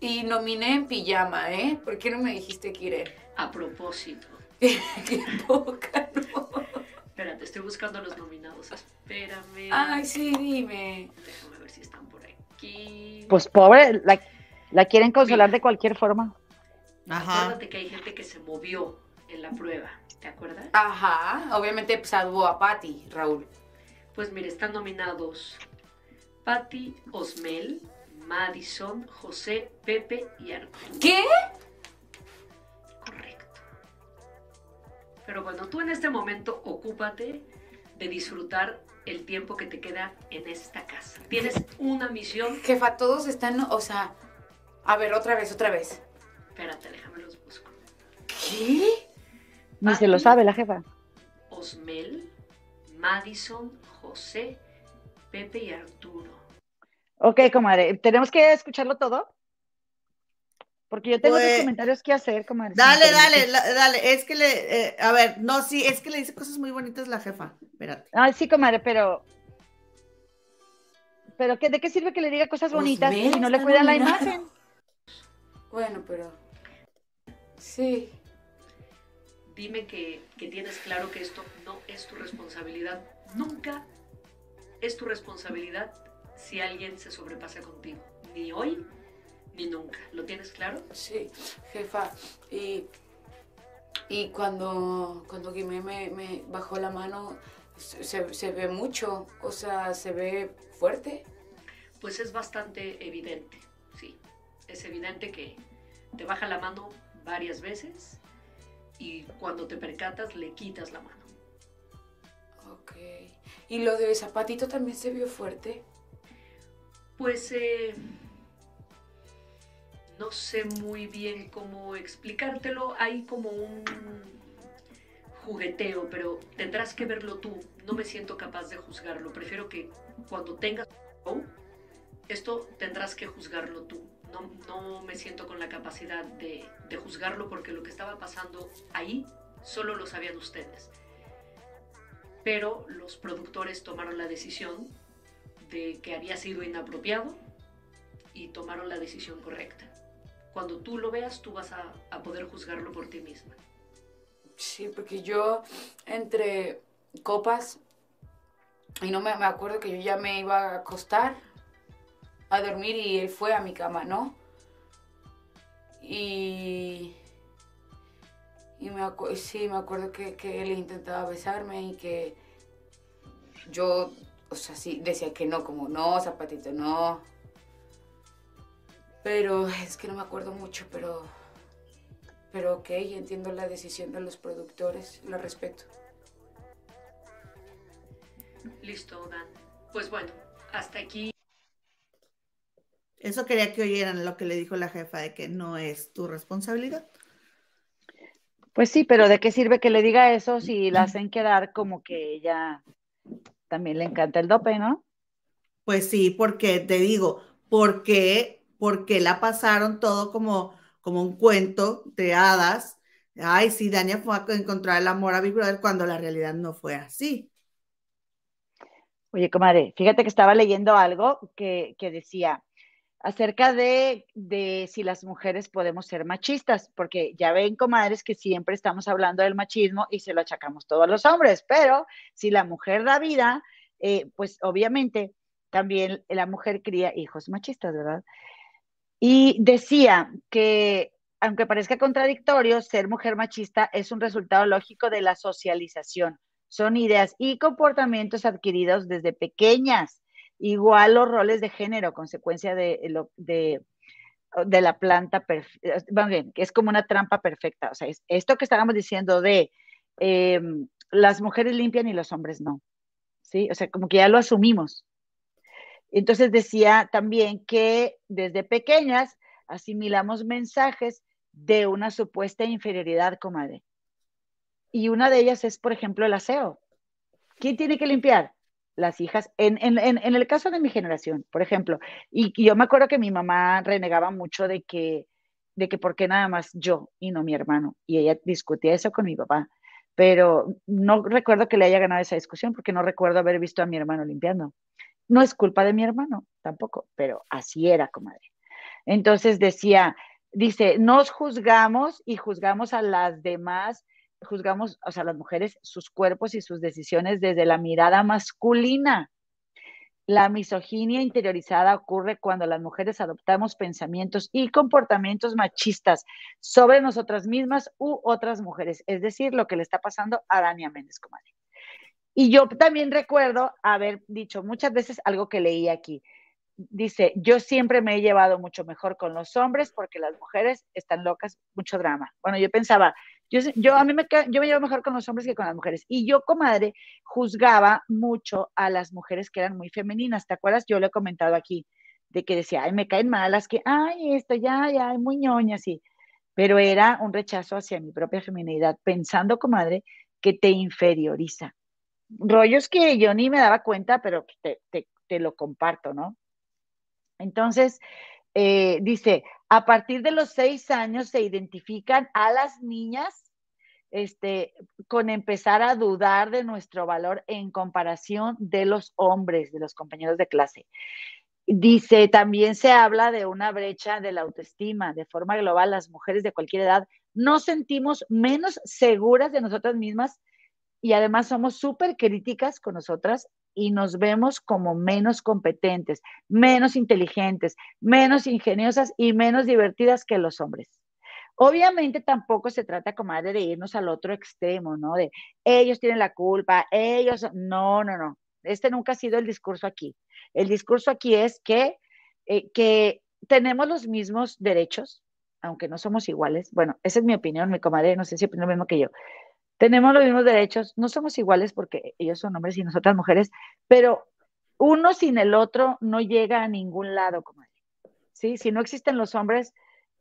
y nominé en pijama, ¿eh? ¿Por qué no me dijiste que iré? A propósito. Qué poca, no. Espérate, estoy buscando los nominados. Espérame. Ay, sí, dime. Déjame ver si están por aquí. Pues pobre, la, la quieren consolar Mira. de cualquier forma. Ajá. Acuérdate que hay gente que se movió en la prueba. ¿Te acuerdas? Ajá, obviamente pues, salvó a Patty, Raúl. Pues mire, están nominados Patty Osmel, Madison, José, Pepe y Arturo. ¿Qué? Pero bueno, tú en este momento ocúpate de disfrutar el tiempo que te queda en esta casa. Tienes una misión. Jefa, todos están, o sea, a ver, otra vez, otra vez. Espérate, déjame los busco. ¿Qué? Ni se lo sabe la jefa. Osmel, Madison, José, Pepe y Arturo. Ok, comadre, ¿tenemos que escucharlo todo? Porque yo tengo Pues, otros comentarios que hacer, me Dale, dale, la- dale. Es que le, eh, a ver, no, sí, es que le dice cosas muy bonitas la jefa. Espérate. Ay, sí, comadre, pero. ¿Pero qué, de qué sirve que le diga cosas bonitas Osmel si no le cuidan la imagen? Bueno, pero... Sí. Dime que, que tienes claro que esto no es tu responsabilidad. Nunca es tu responsabilidad si alguien se sobrepasa contigo. Ni hoy, ni nunca. ¿Lo tienes claro? Sí, jefa. Y, y cuando, cuando Guimé me, me bajó la mano, se, se ve mucho, o sea, se ve fuerte. Pues es bastante evidente, sí. Es evidente que te baja la mano varias veces y cuando te percatas le quitas la mano. Ok. Y lo de Zapatito también se vio fuerte. Pues eh, no sé muy bien cómo explicártelo. Hay como un jugueteo, pero tendrás que verlo tú. No me siento capaz de juzgarlo. Prefiero que cuando tengas esto tendrás que juzgarlo tú. No, no me siento con la capacidad de, de juzgarlo porque lo que estaba pasando ahí solo lo sabían ustedes. Pero los productores tomaron la decisión de que había sido inapropiado y tomaron la decisión correcta. Cuando tú lo veas, tú vas a, a poder juzgarlo por ti misma. Sí, porque yo entre copas, y no me, me acuerdo que yo ya me iba a acostar a dormir y él fue a mi cama, ¿no? Y, y me sí, me acuerdo que, que él intentaba besarme y que yo, o sea, sí, decía que no, como no, zapatito, no. Pero es que no me acuerdo mucho, pero pero ok, entiendo la decisión de los productores, la respeto. Listo, Dan. Pues bueno, hasta aquí. Eso quería que oyeran lo que le dijo la jefa de que no es tu responsabilidad. Pues sí, pero ¿de qué sirve que le diga eso si la hacen quedar como que ella también le encanta el dope, ¿no? Pues sí, porque te digo, porque porque la pasaron todo como como un cuento de hadas. Ay, sí, Dania fue a encontrar el amor a Big Brother cuando la realidad no fue así. Oye, comadre, fíjate que estaba leyendo algo que, que decía acerca de, de, si las mujeres podemos ser machistas, porque ya ven, comadres, que siempre estamos hablando del machismo y se lo achacamos todos los hombres, pero si la mujer da vida, eh, pues obviamente también la mujer cría hijos machistas, ¿verdad? Y decía que, aunque parezca contradictorio, ser mujer machista es un resultado lógico de la socialización. Son ideas y comportamientos adquiridos desde pequeñas. Igual los roles de género, consecuencia de, la planta es como una trampa perfecta. O sea, es esto que estábamos diciendo de eh, las mujeres limpian y los hombres no. ¿Sí? O sea, como que ya lo asumimos. Entonces decía también que desde pequeñas asimilamos mensajes de una supuesta inferioridad, comadre. Y una de ellas es, por ejemplo, el aseo. ¿Quién tiene que limpiar? Las hijas. En, en, en el caso de mi generación, por ejemplo. Y, yo me acuerdo que mi mamá renegaba mucho de que, de que por qué nada más yo y no mi hermano. Y ella discutía eso con mi papá. Pero no recuerdo que le haya ganado esa discusión porque no recuerdo haber visto a mi hermano limpiando. No es culpa de mi hermano tampoco, pero así era, comadre. Entonces decía, dice, nos juzgamos y juzgamos a las demás, juzgamos, o sea, las mujeres, sus cuerpos y sus decisiones desde la mirada masculina. La misoginia interiorizada ocurre cuando las mujeres adoptamos pensamientos y comportamientos machistas sobre nosotras mismas u otras mujeres, es decir, lo que le está pasando a Dania Méndez, comadre. Y yo también recuerdo haber dicho muchas veces algo que leí aquí. Dice, yo siempre me he llevado mucho mejor con los hombres porque las mujeres están locas, mucho drama. Bueno, yo pensaba, yo, a mí me, yo me llevo mejor con los hombres que con las mujeres. Y yo, comadre, juzgaba mucho a las mujeres que eran muy femeninas. ¿Te acuerdas? Yo le he comentado aquí de que decía, ay, me caen malas, que, ay, esto ya, ya, muy ñoña, sí. Pero era un rechazo hacia mi propia feminidad, pensando, comadre, que te inferioriza rollos que yo ni me daba cuenta, pero te, te, lo comparto, ¿no? Entonces, eh, dice, a partir de los seis años se identifican a las niñas este, con empezar a dudar de nuestro valor en comparación de los hombres, de los compañeros de clase. Dice, también se habla de una brecha de la autoestima. De forma global, las mujeres de cualquier edad nos sentimos menos seguras de nosotras mismas y además somos súper críticas con nosotras y nos vemos como menos competentes, menos inteligentes, menos ingeniosas y menos divertidas que los hombres. Obviamente tampoco se trata, como de irnos al otro extremo, ¿no? De ellos tienen la culpa, ellos, no, no, no. Este nunca ha sido el discurso aquí. El discurso aquí es que, eh, que tenemos los mismos derechos, aunque no somos iguales. Bueno, esa es mi opinión, mi comadre, no sé si opina lo mismo que yo tenemos los mismos derechos, no somos iguales porque ellos son hombres y nosotras mujeres, pero uno sin el otro no llega a ningún lado, como ¿sí? Si no existen los hombres,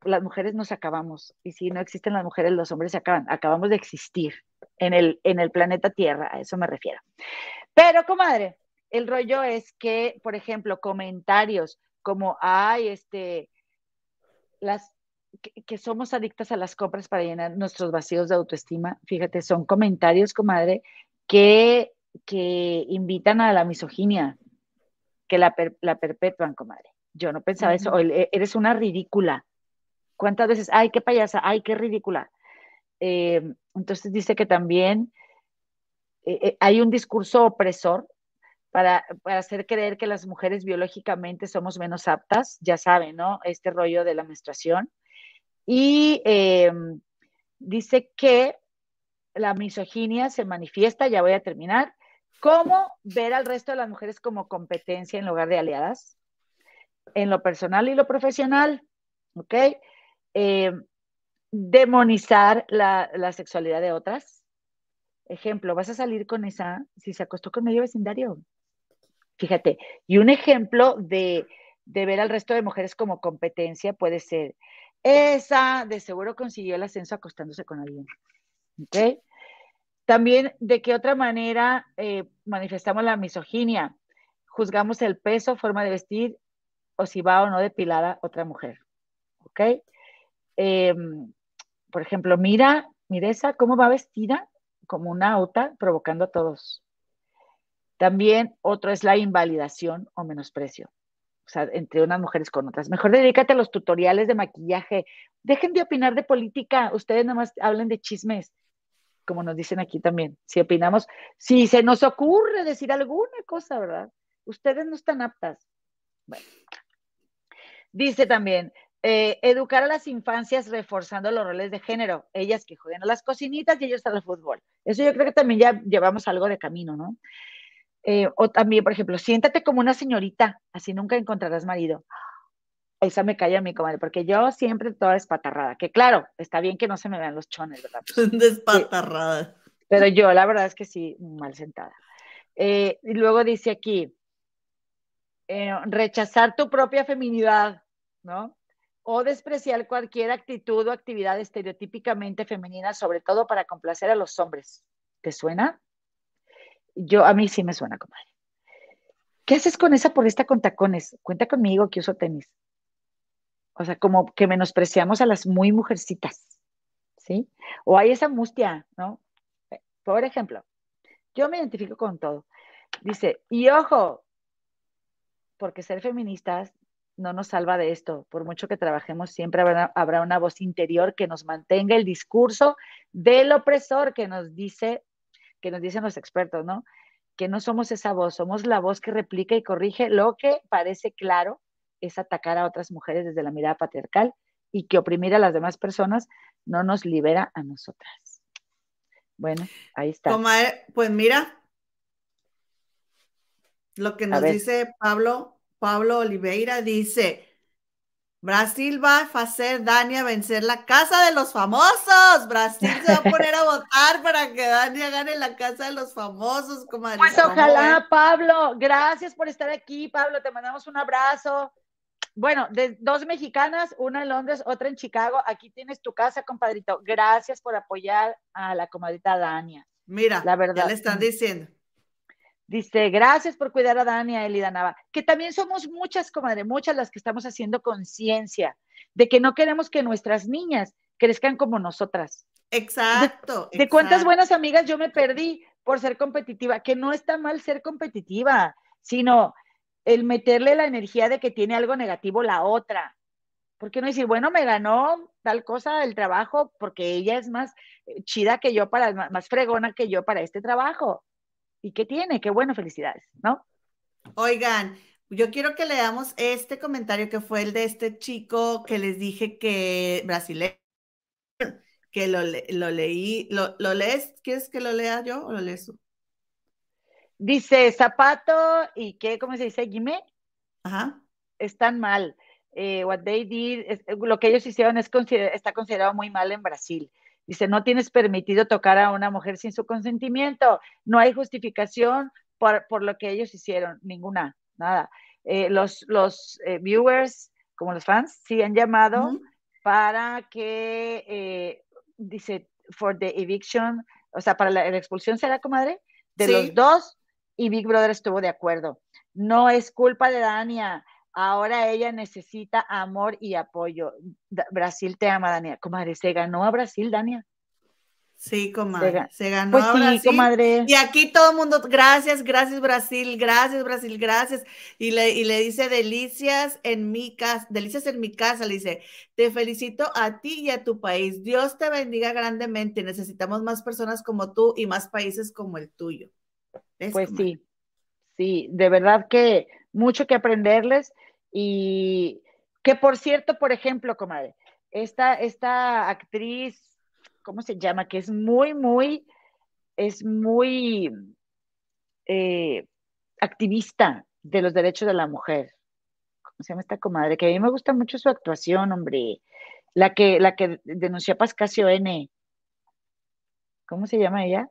las mujeres nos acabamos, y si no existen las mujeres, los hombres se acaban, acabamos de existir en el, en el planeta Tierra, a eso me refiero. Pero, comadre, el rollo es que, por ejemplo, comentarios como, ay, este, las, que, somos adictas a las compras para llenar nuestros vacíos de autoestima, fíjate, son comentarios, comadre, que, que invitan a la misoginia, que la, la perpetúan, comadre. Yo no pensaba eso, e, eres una ridícula. ¿Cuántas veces? Ay, qué payasa, ay, qué ridícula. Eh, entonces dice que también eh, eh, hay un discurso opresor para, para, hacer creer que las mujeres biológicamente somos menos aptas, ya saben, ¿no? Este rollo de la menstruación. Y em, dice que la misoginia se manifiesta, ya voy a terminar, cómo ver al resto de las mujeres como competencia en lugar de aliadas, en lo personal y lo profesional, ¿ok? Em, demonizar la, la, sexualidad de otras, Ejemplo, vas a salir con esa si se acostó con medio vecindario. Fíjate, y un ejemplo de, de ver al resto de mujeres como competencia puede ser, esa de seguro consiguió el ascenso acostándose con alguien. ¿Ok? También, ¿de qué otra manera eh, manifestamos la misoginia? Juzgamos el peso, forma de vestir o si va o no depilada otra mujer. ¿Ok? Em, por ejemplo, mira, mira esa, cómo va vestida como una auta, provocando a todos. También otro es la invalidación o menosprecio. O sea, entre unas mujeres con otras. Mejor dedícate a los tutoriales de maquillaje. Dejen de opinar de política. Ustedes nada más hablen de chismes, como nos dicen aquí también. Si opinamos, si se nos ocurre decir alguna cosa, ¿verdad? Ustedes no están aptas. Bueno. Dice también, eh, educar a las infancias reforzando los roles de género, ellas que juegan a las cocinitas y ellos al fútbol. Eso yo creo que también ya llevamos algo de camino, ¿no? Eh, o también, por ejemplo, siéntate como una señorita, así nunca encontrarás marido. Esa me cae a mí, comadre, porque yo siempre toda despatarrada, que claro, está bien que no se me vean los chones, ¿verdad? despatarrada. pero yo la verdad es que sí, mal sentada. Eh, y luego dice aquí, rechazar tu propia feminidad, ¿no? o despreciar cualquier actitud o actividad estereotípicamente femenina, sobre todo para complacer a los hombres. ¿Te suena? Yo, a mí sí me suena, comadre. ¿Qué haces con esa por esta con tacones? Cuenta conmigo que uso tenis. O sea, como que menospreciamos a las muy mujercitas, ¿sí? O hay esa mustia, ¿no? Por ejemplo, yo me identifico con todo. Dice, y ojo, porque ser feministas no nos salva de esto. Por mucho que trabajemos, siempre habrá, una voz interior que nos mantenga el discurso del opresor que nos dice, que nos dicen los expertos, ¿no? Que no somos esa voz, somos la voz que replica y corrige lo que parece claro es atacar a otras mujeres desde la mirada patriarcal y que oprimir a las demás personas no nos libera a nosotras. Bueno, ahí está. pues mira, lo que nos dice Pablo Pablo Oliveira dice, Brasil va a hacer Dania vencer la casa de los famosos. Brasil se va a poner a votar para que Dania gane la casa de los famosos. Pues ojalá, Pablo. Gracias por estar aquí, Pablo. Te mandamos un abrazo. Bueno, de dos mexicanas, una en Londres, otra en Chicago. Aquí tienes tu casa, compadrito. Gracias por apoyar a la comadita Dania. Mira, la verdad. Ya le están diciendo. Dice, gracias por cuidar a Dani, a Elida Nava, que también somos muchas, comadre, muchas las que estamos haciendo conciencia de que no queremos que nuestras niñas crezcan como nosotras. Exacto. De, cuántas buenas amigas yo me perdí por ser competitiva, que no está mal ser competitiva, sino el meterle la energía de que tiene algo negativo la otra. ¿Por qué no decir, bueno, me ganó tal cosa el trabajo porque ella es más eh, chida que yo para, más fregona que yo para este trabajo? ¿Y qué tiene? Qué bueno, felicidades, ¿no? Oigan, yo quiero que leamos este comentario que fue el de este chico que les dije que brasileño, que lo, lo leí, lo, lo, lees? ¿Quieres que lo lea yo o lo lees tú? Dice Zapato y qué, ¿cómo se dice? Guimé. Ajá. Están mal. Eh, what they did, lo que ellos hicieron es está considerado muy mal en Brasil. Dice, no tienes permitido tocar a una mujer sin su consentimiento. No hay justificación por, lo que ellos hicieron, ninguna, nada. Eh, los los eh, viewers, como los fans, sí han llamado para que, eh, dice, for the eviction, o sea, para la, expulsión, ¿será, comadre? De los dos, y Big Brother estuvo de acuerdo. No es culpa de Dania. Ahora ella necesita amor y apoyo. Brasil te ama, Dania. Comadre, se ganó a Brasil, Dania. Sí, comadre. Se, ganó pues a Brasil. comadre. Y aquí todo el mundo, gracias, gracias Brasil, gracias Brasil, gracias. Y le, y le dice delicias en mi casa, delicias en mi casa, le dice, te felicito a ti y a tu país. Dios te bendiga grandemente. Necesitamos más personas como tú y más países como el tuyo. Pues sí, sí, de verdad que mucho que aprenderles y que por cierto, por ejemplo, comadre, esta, esta actriz, ¿cómo se llama? Que es muy, muy, es muy eh, activista de los derechos de la mujer. ¿Cómo se llama esta comadre? Que a mí me gusta mucho su actuación, hombre. La que, la que denunció a Pascasio N. ¿Cómo se llama ella?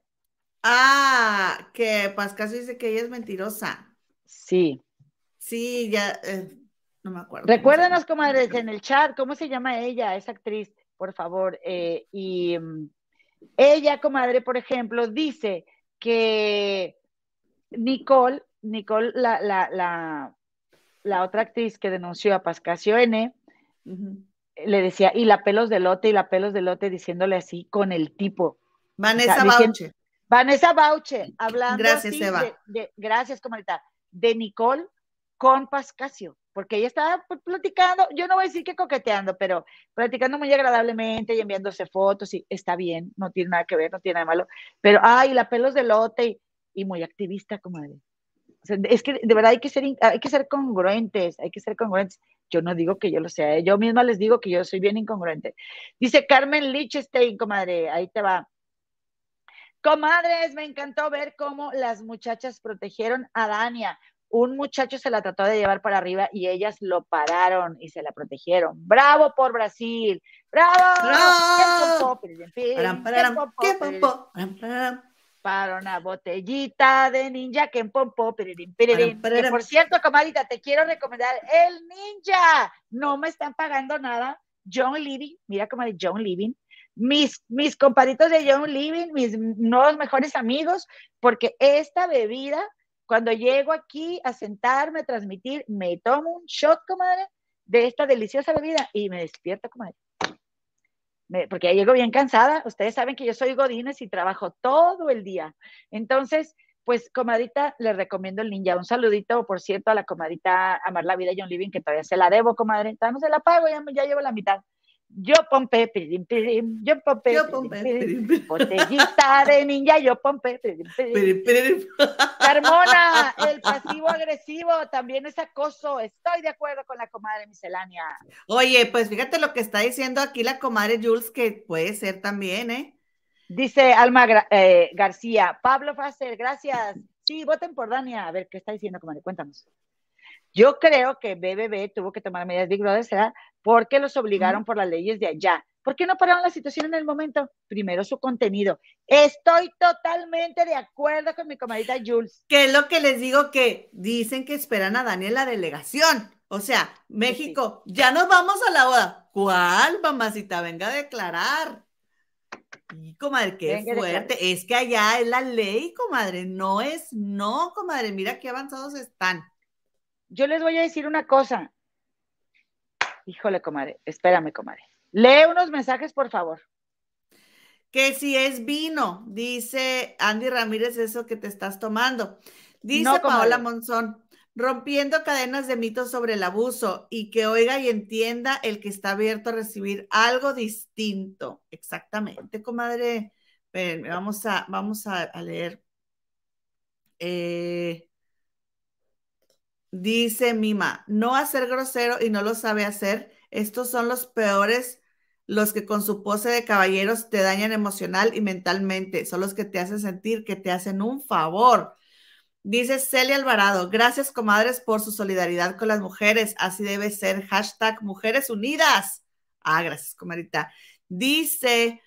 Ah, que Pascasio dice que ella es mentirosa. Sí. Sí, ya, eh, no me acuerdo. Recuérdanos, comadres, en el chat, ¿cómo se llama ella, esa actriz, por favor? Eh, y mm, ella, comadre, por ejemplo, dice que Nicole, Nicole, la, la, la, la otra actriz que denunció a Pascasio N, le decía, y la pelos de lote, y la pelos de lote, diciéndole así con el tipo. Vanessa O sea, Bauche. Vanessa Bauche, hablando Gracias, así Eva. de, de- gracias, comadita, de Nicole con Pascasio, porque ella estaba platicando, yo no voy a decir que coqueteando, pero platicando muy agradablemente y enviándose fotos, y está bien, no tiene nada que ver, no tiene nada malo, pero, ay, la pelos de lote, y, y muy activista, comadre. O es que de verdad hay que ser, hay que ser congruentes, hay que ser congruentes. Yo no digo que yo lo sea, ¿eh? yo misma les digo que yo soy bien incongruente. Dice Carmen Lichtenstein, comadre, ahí te va. Comadres, me encantó ver cómo las muchachas protegieron a Dania. Un muchacho se la trató de llevar para arriba y ellas lo pararon y se la protegieron. ¡Bravo por Brasil! ¡Bravo! Para una botellita de ninja que pompo. Param, pararam. Que por cierto, comadita, te quiero recomendar el ninja. No me están pagando nada. John Living, mira cómo de John Living. Mis, mis compadritos de John Living, mis nuevos mejores amigos, porque esta bebida, cuando llego aquí a sentarme, a transmitir, me tomo un shot, comadre, de esta deliciosa bebida y me despierto, comadre. Me- porque ya llego bien cansada. Ustedes saben que yo soy Godines y trabajo todo el día. Entonces, pues, comadita, les recomiendo el ninja. Un saludito, por cierto, a la comadita Amar la Vida John Living, que todavía se la debo, comadre. Todavía no se la pago, ya, ya llevo la mitad. Yo pompe, pirim, pirim, yo pompe, Yo pompe, pirim. Botellita de ninja, yo pompe. Carmona, el pasivo agresivo también es acoso. Estoy de acuerdo con la comadre miscelánea. Oye, pues fíjate lo que está diciendo aquí la comadre Jules, que puede ser también, ¿eh? Dice Alma eh, García, Pablo Fraser, gracias. Sí, voten por Dania. A ver, ¿qué está diciendo, comadre? Cuéntanos. Yo creo que BBB tuvo que tomar medidas Big Brother, ¿será? Porque los obligaron por las leyes de allá. ¿Por qué no pararon la situación en el momento? Primero su contenido. Estoy totalmente de acuerdo con mi comadita Jules. Que es lo que les digo que dicen que esperan a Dani en la delegación. O sea, México, ya nos vamos a la boda. ¿Cuál, mamacita? Venga a declarar. Y, comadre, qué Venga fuerte. Es que allá es la ley, comadre. No es no, comadre. Mira qué avanzados están. Yo les voy a decir una cosa. Híjole, comadre, espérame, comadre. Lee unos mensajes, por favor. Que si es vino, dice Andy Ramírez, eso que te estás tomando. Dice No. Paola Monzón, rompiendo cadenas de mitos sobre el abuso y que oiga y entienda el que está abierto a recibir algo distinto. Exactamente, comadre. Espérenme, vamos a, vamos a, a leer. Eh, dice Mima, no hacer grosero y no lo sabe hacer. Estos son los peores los que con su pose de caballeros te dañan emocional y mentalmente, son los que te hacen sentir que te hacen un favor. Dice Celia Alvarado, gracias comadres por su solidaridad con las mujeres, así debe ser, hashtag Mujeres Unidas. Ah, gracias comadrita. Dice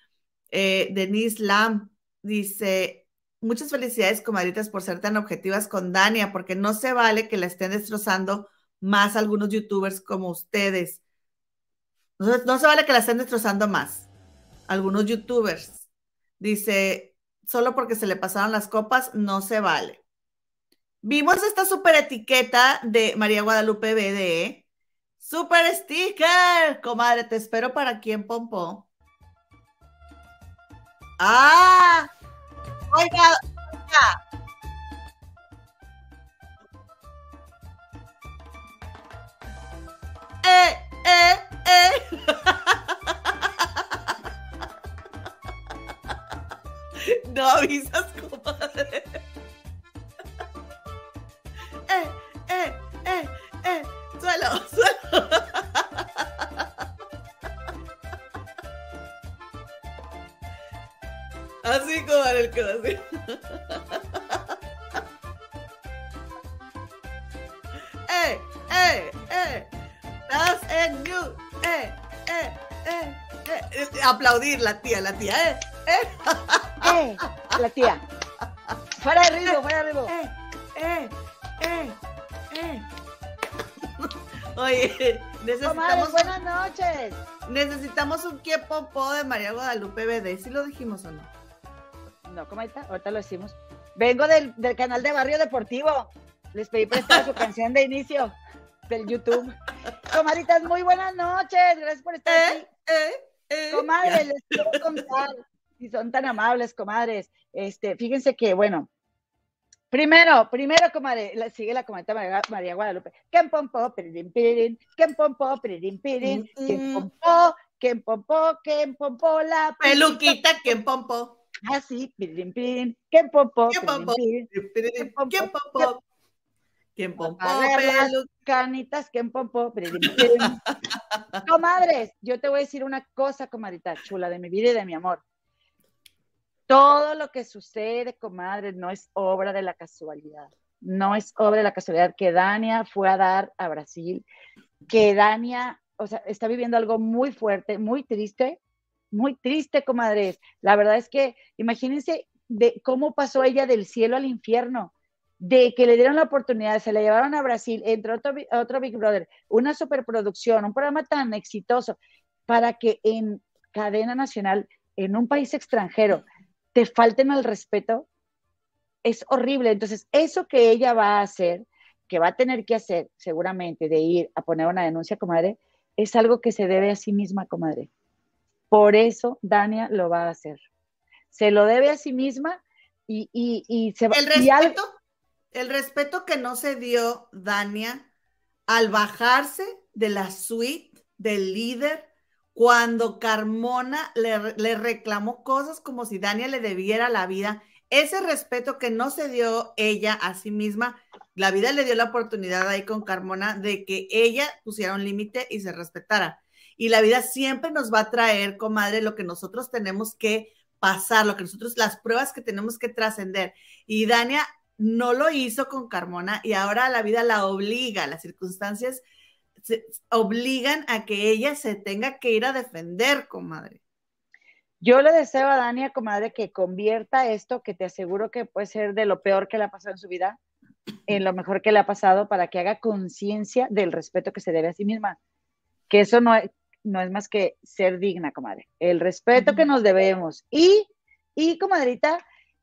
eh, Denise Lam, dice, muchas felicidades comadritas por ser tan objetivas con Dania, porque no se vale que la estén destrozando más algunos youtubers como ustedes. No, se vale que la estén destrozando más. Algunos youtubers. Dice, solo porque se le pasaron las copas, no se vale. Vimos esta super etiqueta de María Guadalupe BDE. Super sticker, comadre, te espero para aquí en Pompo. Ah, oiga, oiga. Eh, eh, eh. No avisas, comadre. Eh, eh, eh, eh. Suelo, suelo. Así, el. Eh, eh, eh. That's en you. Eh, eh, eh, eh. Aplaudir la tía, la tía, eh. eh. ¡Eh! La tía. Fuera de ritmo, fuera de ritmo. Eh, eh, eh, eh. Oye, necesitamos, buenas noches. necesitamos un quiepopó de María Guadalupe BD. ¿Sí lo dijimos o no? No, comadita, ahorita lo decimos. Vengo del, del canal de Barrio Deportivo. Les pedí prestar su canción de inicio del YouTube. Comadritas, muy buenas noches. Gracias por estar aquí. Eh, eh, eh. Comadres, les quiero contar, si son tan amables, comadres, este, fíjense que, bueno, primero, primero, comadre, la- sigue la comadre María, María Guadalupe, Ken pompo, piririn, piririn, Ken pompo, pirin, Mm, Ken mm. pompo, Ken pompo, Ken pompo, la Peluquita, ¿quién pompo? Así, piririn, pirin, Ken pompo, ¿Quién piririn, pompo? pirin, ¿Quién pompo? ¿Quién. Pelu- canitas, piririn, pirin. Comadres, yo te voy a decir una cosa, comadrita chula de mi vida y de mi amor. Todo lo que sucede, comadre, no es obra de la casualidad. No es obra de la casualidad que Dania fue a dar a Brasil, que Dania, o sea, está viviendo algo muy fuerte, muy triste, muy triste, comadres. La verdad es que imagínense de cómo pasó ella del cielo al infierno, de que le dieron la oportunidad, se la llevaron a Brasil, entre otro, otro Big Brother, una superproducción, un programa tan exitoso, para que en cadena nacional, en un país extranjero, te falten al respeto, es horrible. Entonces, eso que ella va a hacer, que va a tener que hacer seguramente, de ir a poner una denuncia, comadre, es algo que se debe a sí misma, comadre. Por eso Dania lo va a hacer. Se lo debe a sí misma y, y, y se va El respeto, el respeto que no se dio Dania al bajarse de la suite del líder cuando Carmona le, le reclamó cosas como si Dania le debiera la vida. Ese respeto que no se dio ella a sí misma, la vida le dio la oportunidad ahí con Carmona de que ella pusiera un límite y se respetara. Y la vida siempre nos va a traer, comadre, lo que nosotros tenemos que pasar, lo que nosotros, las pruebas que tenemos que trascender. Y Dania no lo hizo con Carmona y ahora la vida la obliga, las circunstancias obligan a que ella se tenga que ir a defender, comadre. Yo le deseo a Dania, comadre, que convierta esto, que te aseguro que puede ser de lo peor que le ha pasado en su vida, en lo mejor que le ha pasado, para que haga conciencia del respeto que se debe a sí misma. Que eso no no es más que ser digna, comadre. El respeto que nos debemos. Y, y, comadrita,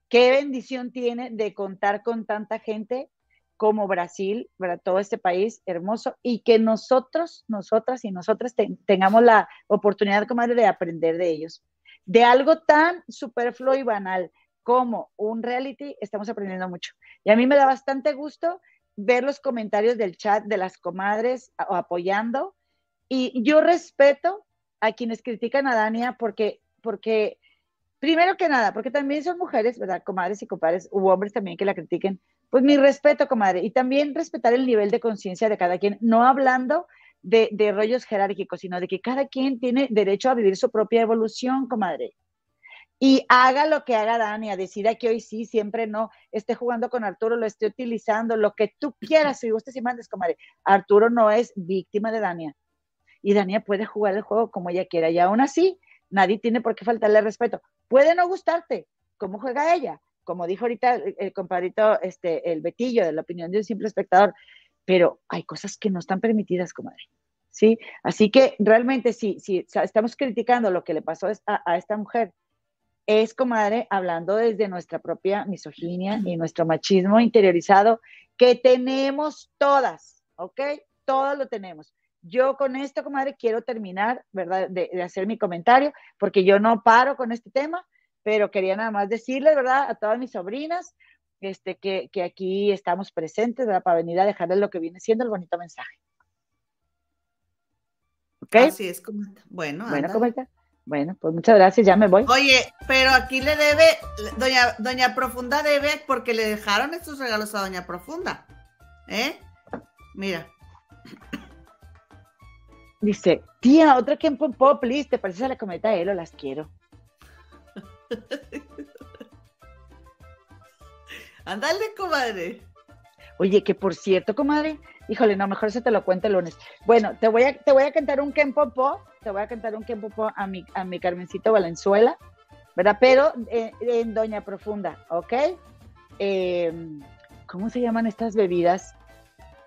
qué bendición tiene de contar con tanta gente como Brasil, ¿verdad? todo este país hermoso, y que nosotros, nosotras y nosotras te- tengamos la oportunidad, comadre, de aprender de ellos. De algo tan superfluo y banal como un reality, estamos aprendiendo mucho. Y a mí me da bastante gusto ver los comentarios del chat de las comadres apoyando. Y yo respeto a quienes critican a Dania porque, porque, primero que nada, porque también son mujeres, ¿verdad? Comadres y compadres, u hombres también que la critiquen. Pues mi respeto, comadre. Y también respetar el nivel de conciencia de cada quien, no hablando de, de rollos jerárquicos, sino de que cada quien tiene derecho a vivir su propia evolución, comadre. Y haga lo que haga Dania, decida que hoy sí, siempre no, esté jugando con Arturo, lo esté utilizando, lo que tú quieras, si gustes y mandes, comadre. Arturo no es víctima de Dania. Y Dania puede jugar el juego como ella quiera. Y aún así, nadie tiene por qué faltarle respeto. Puede no gustarte cómo juega ella, como dijo ahorita el, compadrito, este, el Betillo, de la opinión de un simple espectador, pero hay cosas que no están permitidas, comadre. ¿Sí? Así que realmente, si, si estamos criticando lo que le pasó a, a esta mujer, es, comadre, hablando desde nuestra propia misoginia y nuestro machismo interiorizado que tenemos todas, ¿ok? Todos lo tenemos. Yo con esto, comadre, quiero terminar, ¿verdad? De, de, hacer mi comentario, porque yo no paro con este tema, pero quería nada más decirles, ¿verdad? A todas mis sobrinas, este, que, que aquí estamos presentes, ¿verdad? Para venir a dejarles lo que viene siendo el bonito mensaje. ¿Ok? Así es, comenta. Bueno, bueno, comenta. Bueno, pues muchas gracias, ya me voy. Oye, pero aquí le debe, doña, doña Profunda debe porque le dejaron estos regalos a Doña Profunda. ¿Eh? Mira. Dice, tía, que en Pop, please, ¿te parece a la cometa de él o las quiero? Ándale, comadre. Oye, que por cierto, comadre, híjole, no, mejor se te lo cuento el lunes. Bueno, te voy a, te voy a cantar un Ken Popó, te voy a cantar un Ken Popó a mi, a mi Carmencita Valenzuela, ¿verdad? Pero eh, en Doña Profunda, ¿ok? Eh, ¿Cómo se llaman estas bebidas?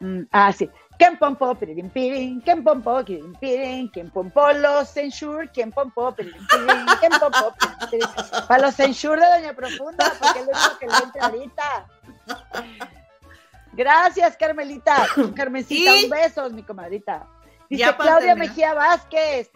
Mm, ah, sí. Ken pompo, piririn, pirin, ken pompo, piririn, pirin, ken pompo, los ensure, ken pompo, piririn, pirin, ken pompo, pirin. Para los ensure de Doña Profunda, porque es lo único que le entra ahorita. Gracias, Carmelita. Carmencita, un beso, mi comadrita. Dice Ya Claudia terminar. Mejía Vázquez,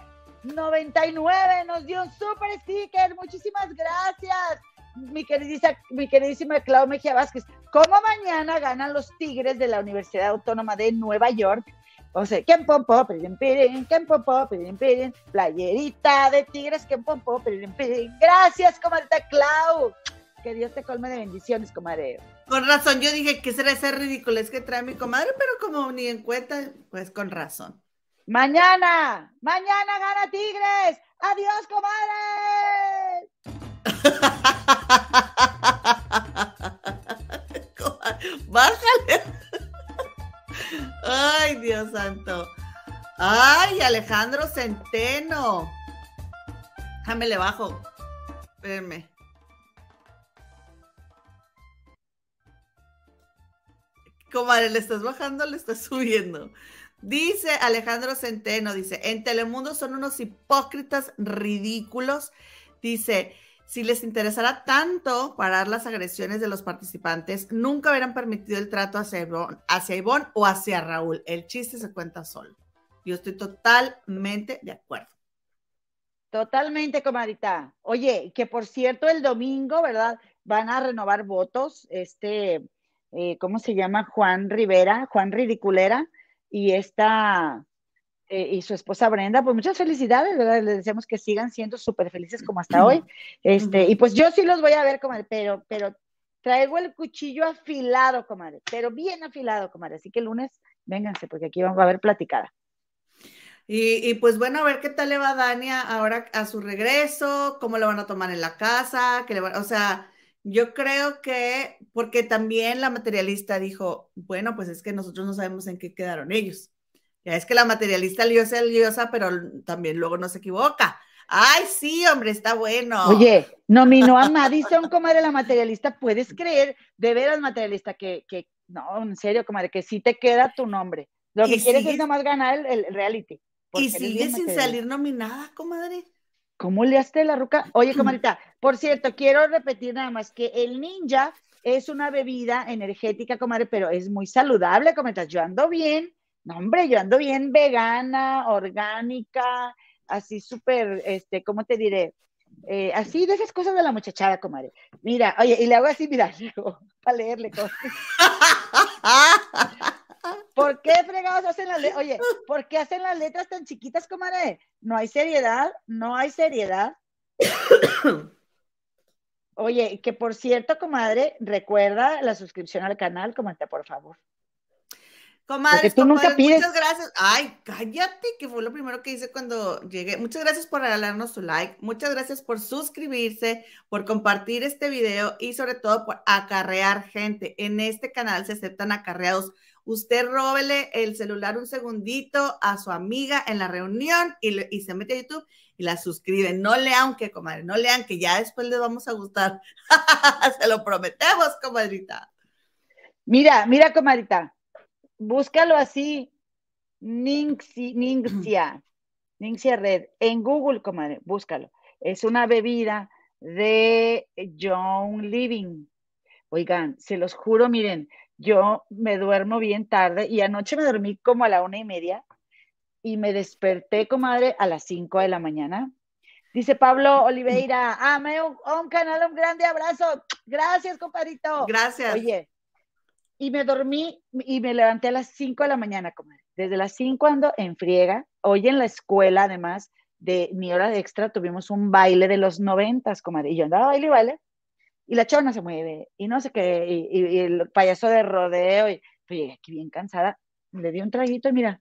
99, nos dio un super sticker. Muchísimas gracias. Mi queridísima, mi queridísima Claudia Mejía Vázquez, ¿cómo mañana ganan los Tigres de la Universidad Autónoma de Nueva York? O sea, ¿quién pompo, pirin, pirin, quién pompo, pirin, pirin, playerita de Tigres, quién pompo, pirin, pirin. Gracias, comadita Clau. Que Dios te colme de bendiciones, comadre. Con razón, yo dije que será esa ridiculez que trae mi comadre, pero como ni en cuenta, pues con razón. Mañana, mañana gana Tigres. Adiós, comadre. Bájale. Ay, Dios santo. Ay, Alejandro Centeno. Déjame le bajo. Espérenme. Comadre, ¿le estás bajando le estás subiendo? Dice Alejandro Centeno, dice, en Telemundo son unos hipócritas ridículos. Dice, si les interesara tanto parar las agresiones de los participantes, nunca hubieran permitido el trato hacia Ivonne, o hacia Raúl. El chiste se cuenta solo. Yo estoy totalmente de acuerdo. Totalmente, comadita. Oye, que por cierto, el domingo, ¿verdad? Van a renovar votos. Este, eh, ¿cómo se llama? Juan Rivera, Juan Ridiculera, y esta, eh, y su esposa Brenda, pues muchas felicidades, ¿verdad? Les deseamos que sigan siendo súper felices como hasta hoy. Este, y pues yo sí los voy a ver, comadre, pero, pero traigo el cuchillo afilado, comadre, pero bien afilado, comadre. Así que el lunes, vénganse, porque aquí vamos a ver platicada. Y, y, pues bueno, a ver qué tal le va Dania ahora a su regreso, cómo lo van a tomar en la casa, que le van, o sea, yo creo que, porque también la materialista dijo, bueno, pues es que nosotros no sabemos en qué quedaron ellos. Ya es que la materialista liosa, liosa, pero también luego no se equivoca. Ay, sí, hombre, está bueno. Oye, nominó a Madison, comadre, la materialista. ¿Puedes creer, de veras, materialista, que, que no, en serio, comadre, que sí te queda tu nombre? Lo que quieres sigue- es nomás ganar el, el reality. Y sigue sin salir nominada, comadre. ¿Cómo le haste la ruca? Oye, comadita, por cierto, quiero repetir nada más que el ninja es una bebida energética, comadre, pero es muy saludable, comadita. Yo ando bien, no, hombre, yo ando bien vegana, orgánica, así súper, este, ¿cómo te diré? Eh, así de esas cosas de la muchachada, comadre. Mira, oye, y le hago así, mira, para leerle cosas. ¿Por qué fregados hacen las letras? Oye, ¿por qué hacen las letras tan chiquitas, comadre? No hay seriedad, no hay seriedad. Oye, que por cierto, comadre, recuerda la suscripción al canal, comadre, por favor. Comadres, tú nunca pides. muchas gracias. Ay, cállate, que fue lo primero que hice cuando llegué. Muchas gracias por regalarnos su like. Muchas gracias por suscribirse, por compartir este video y sobre todo por acarrear gente. En este canal se aceptan acarreados. Usted róbele el celular un segundito a su amiga en la reunión y, le- y se mete a YouTube y la suscribe. No lean que, comadre, no lean que ya después les vamos a gustar. se lo prometemos, comadrita. Mira, mira, comadita, búscalo así, Ningxi- Ningxia, Ningxia Red, en Google, comadre, búscalo. Es una bebida de John Living. Oigan, se los juro, miren, yo me duermo bien tarde y anoche me dormí como a la una y media y me desperté, comadre, a las cinco de la mañana. Dice Pablo Oliveira, ame un, un canal, un grande abrazo. Gracias, compadrito. Gracias. Oye, y me dormí y me levanté a las 5 de la mañana, comadre. Desde las 5 ando en friega. Hoy en la escuela, además de mi hora de extra, tuvimos un baile de los noventas, comadre. Y yo andaba baile y baile. Y la chona se mueve. Y no sé qué. Y, el payaso de rodeo. Y pues llegué aquí bien cansada. Le di un traguito y mira,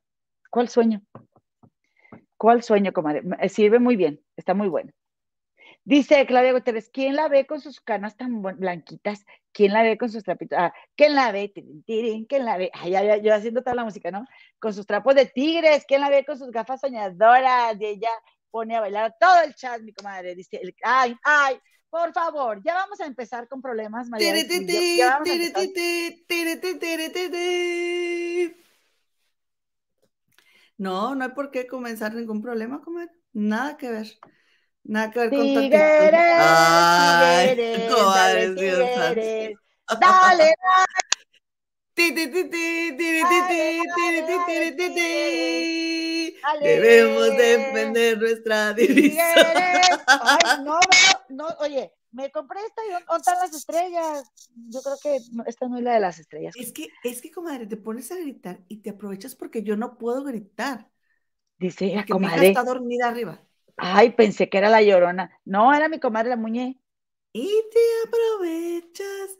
¿cuál sueño? ¿Cuál sueño, comadre? Sirve muy bien. Está muy bueno. Dice Claudia Guterres, ¿quién la ve con sus canas tan blanquitas? ¿Quién la ve con sus trapitos? Ah, ¿quién la ve? ¿Quién la ve? Ay, ya, yo haciendo toda la música, ¿no? Con sus trapos de tigres, ¿quién la ve con sus gafas soñadoras? Y ella pone a bailar todo el chat, mi comadre. Dice, el- ay, ay, por favor, ya vamos a empezar con problemas, María. No, no hay por qué comenzar ningún problema, comadre. Nada que ver. Nada que ver con tu Ay, dale. Dale. Debemos defender nuestra divisa. Ay, no, veo, no, oye, me compré esta y ¿dónde están las estrellas? Yo creo que esta no es la de las estrellas. Es que, es que, comadre, te pones a gritar y te aprovechas porque yo no puedo gritar. Dice mi hija comadre. está dormida arriba. Ay, pensé que era la llorona. No, era mi comadre la muñe. Y te aprovechas.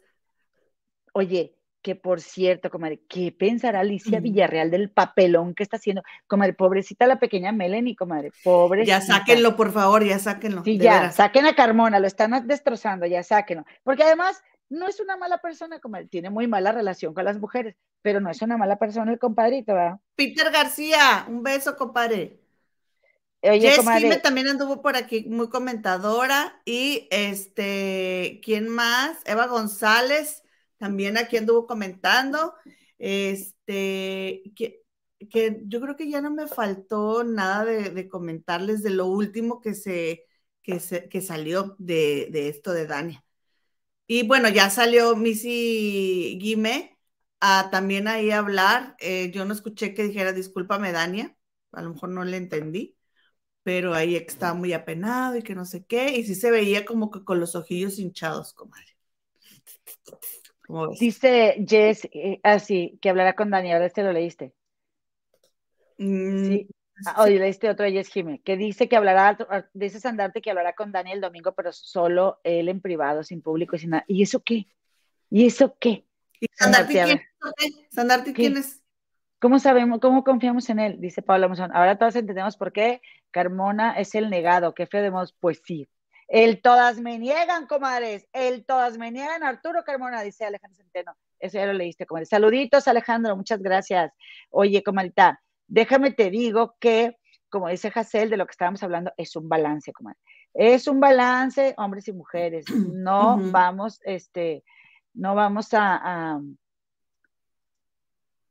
Oye, que por cierto, comadre, ¿qué pensará Alicia. Villarreal del papelón que está haciendo? Comadre, pobrecita la pequeña Melanie, comadre, pobre. Ya sáquenlo, por favor, ya sáquenlo. Sí, ya, veras. saquen a Carmona, lo están destrozando, ya sáquenlo. Porque además no es una mala persona, comadre, tiene muy mala relación con las mujeres, pero no es una mala persona el compadrito, ¿verdad? Peter García, un beso, compadre. Oye, Jess también anduvo por aquí, muy comentadora. Y este, ¿quién más? Eva González, también aquí anduvo comentando. Este, que, que yo creo que ya no me faltó nada de, de comentarles de lo último que se, que se, que salió de, de esto de Dania. Y bueno, ya salió Missy Guime a también ahí a hablar. Eh, yo no escuché que dijera discúlpame, Dania. A lo mejor no le entendí pero ahí estaba muy apenado y que no sé qué, y sí se veía como que con los ojillos hinchados, comadre. Dice Jess, eh, así, que hablará con Dani, ahora este lo leíste. Mm, Sí. Ah, Oye, leíste otro de Jess Jimé, que dice que hablará, ah, dice Sandarte que hablará con Dani el domingo, pero solo él en privado, sin público y sin nada. ¿Y eso qué? ¿Y eso qué? ¿Y Sandarti, a quién ¿Qué? quién es? ¿Cómo sabemos, cómo confiamos en él? Dice Pablo Monzón. Ahora todos entendemos por qué Carmona es el negado. Qué feo de modos. Pues sí. El todas me niegan, comadres. El todas me niegan, Arturo Carmona, dice Alejandro Centeno. Eso ya lo leíste, comadre. Saluditos, Alejandro. Muchas gracias. Oye, comadita, déjame te digo que, como dice Jacel, de lo que estábamos hablando, es un balance, comadre. Es un balance, hombres y mujeres. No vamos, este, no vamos a, a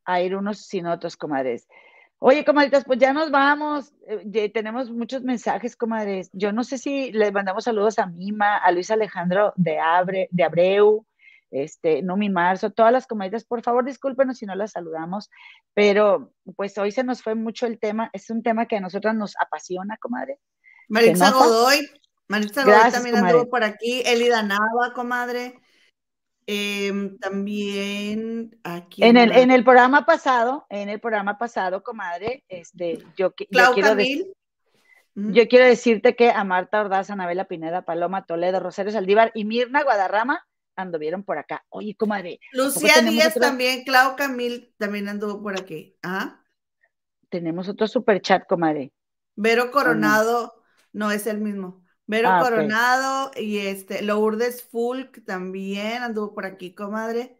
a ir unos sin otros, comadres. Oye, comadritas, pues ya nos vamos. Eh, tenemos muchos mensajes, comadres. Yo no sé si les mandamos saludos a Mima, a Luis Alejandro de, Abre, de Abreu, este, Numi Marzo, todas las comadritas, por favor, discúlpenos si no las saludamos, pero pues hoy se nos fue mucho el tema. Es un tema que a nosotras nos apasiona, comadre. Maritza? Godoy. Maritza Godoy también comadre. anduvo por aquí. Elida Nava, comadre. Em, también aquí. En el, en el programa pasado, en el programa pasado, comadre, este, yo, yo quiero decir. Camil. Mm. Yo quiero decirte que a Marta Ordaz, Anabela Pineda, Paloma Toledo, Rosario Saldívar y Mirna Guadarrama anduvieron por acá. Oye, comadre, Lucía Díaz otro? también, Clau Camil también anduvo por aquí. Ajá. tenemos otro super chat, comadre. Vero Coronado, no es el mismo. Vero Ah. Coronado y este, Lourdes Fulk también anduvo por aquí, comadre.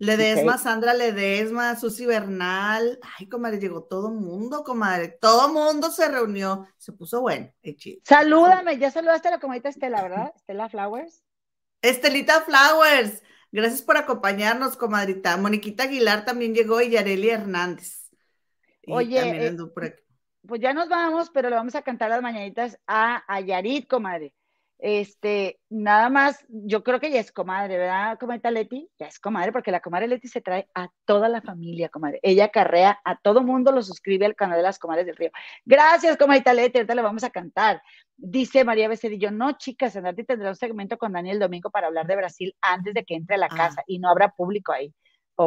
Ledesma. Sandra Ledesma, Susi Bernal. Ay, comadre, llegó todo mundo, comadre. Todo mundo se reunió. Se puso bueno. chido. Salúdame, ya saludaste a la comadita Estela, ¿verdad? Estela Flowers. Estelita Flowers, gracias por acompañarnos, comadrita. Moniquita Aguilar también llegó y Yareli Hernández. Y Oye, también eh, anduvo por aquí. Pues ya nos vamos, pero le vamos a cantar las mañanitas a, a Yarit, comadre. Este, nada más, yo creo que ya es comadre, ¿verdad, comadita Leti? Ya es comadre, porque la comadre Leti se trae a toda la familia, comadre. Ella carrea a todo mundo, lo suscribe al canal de las comadres del río. Gracias, comadita Leti, ahorita le vamos a cantar. Dice María Becerrillo, no, chicas, Andati tendrá un segmento con Daniel domingo para hablar de Brasil antes de que entre a la Ah. casa y no habrá público ahí.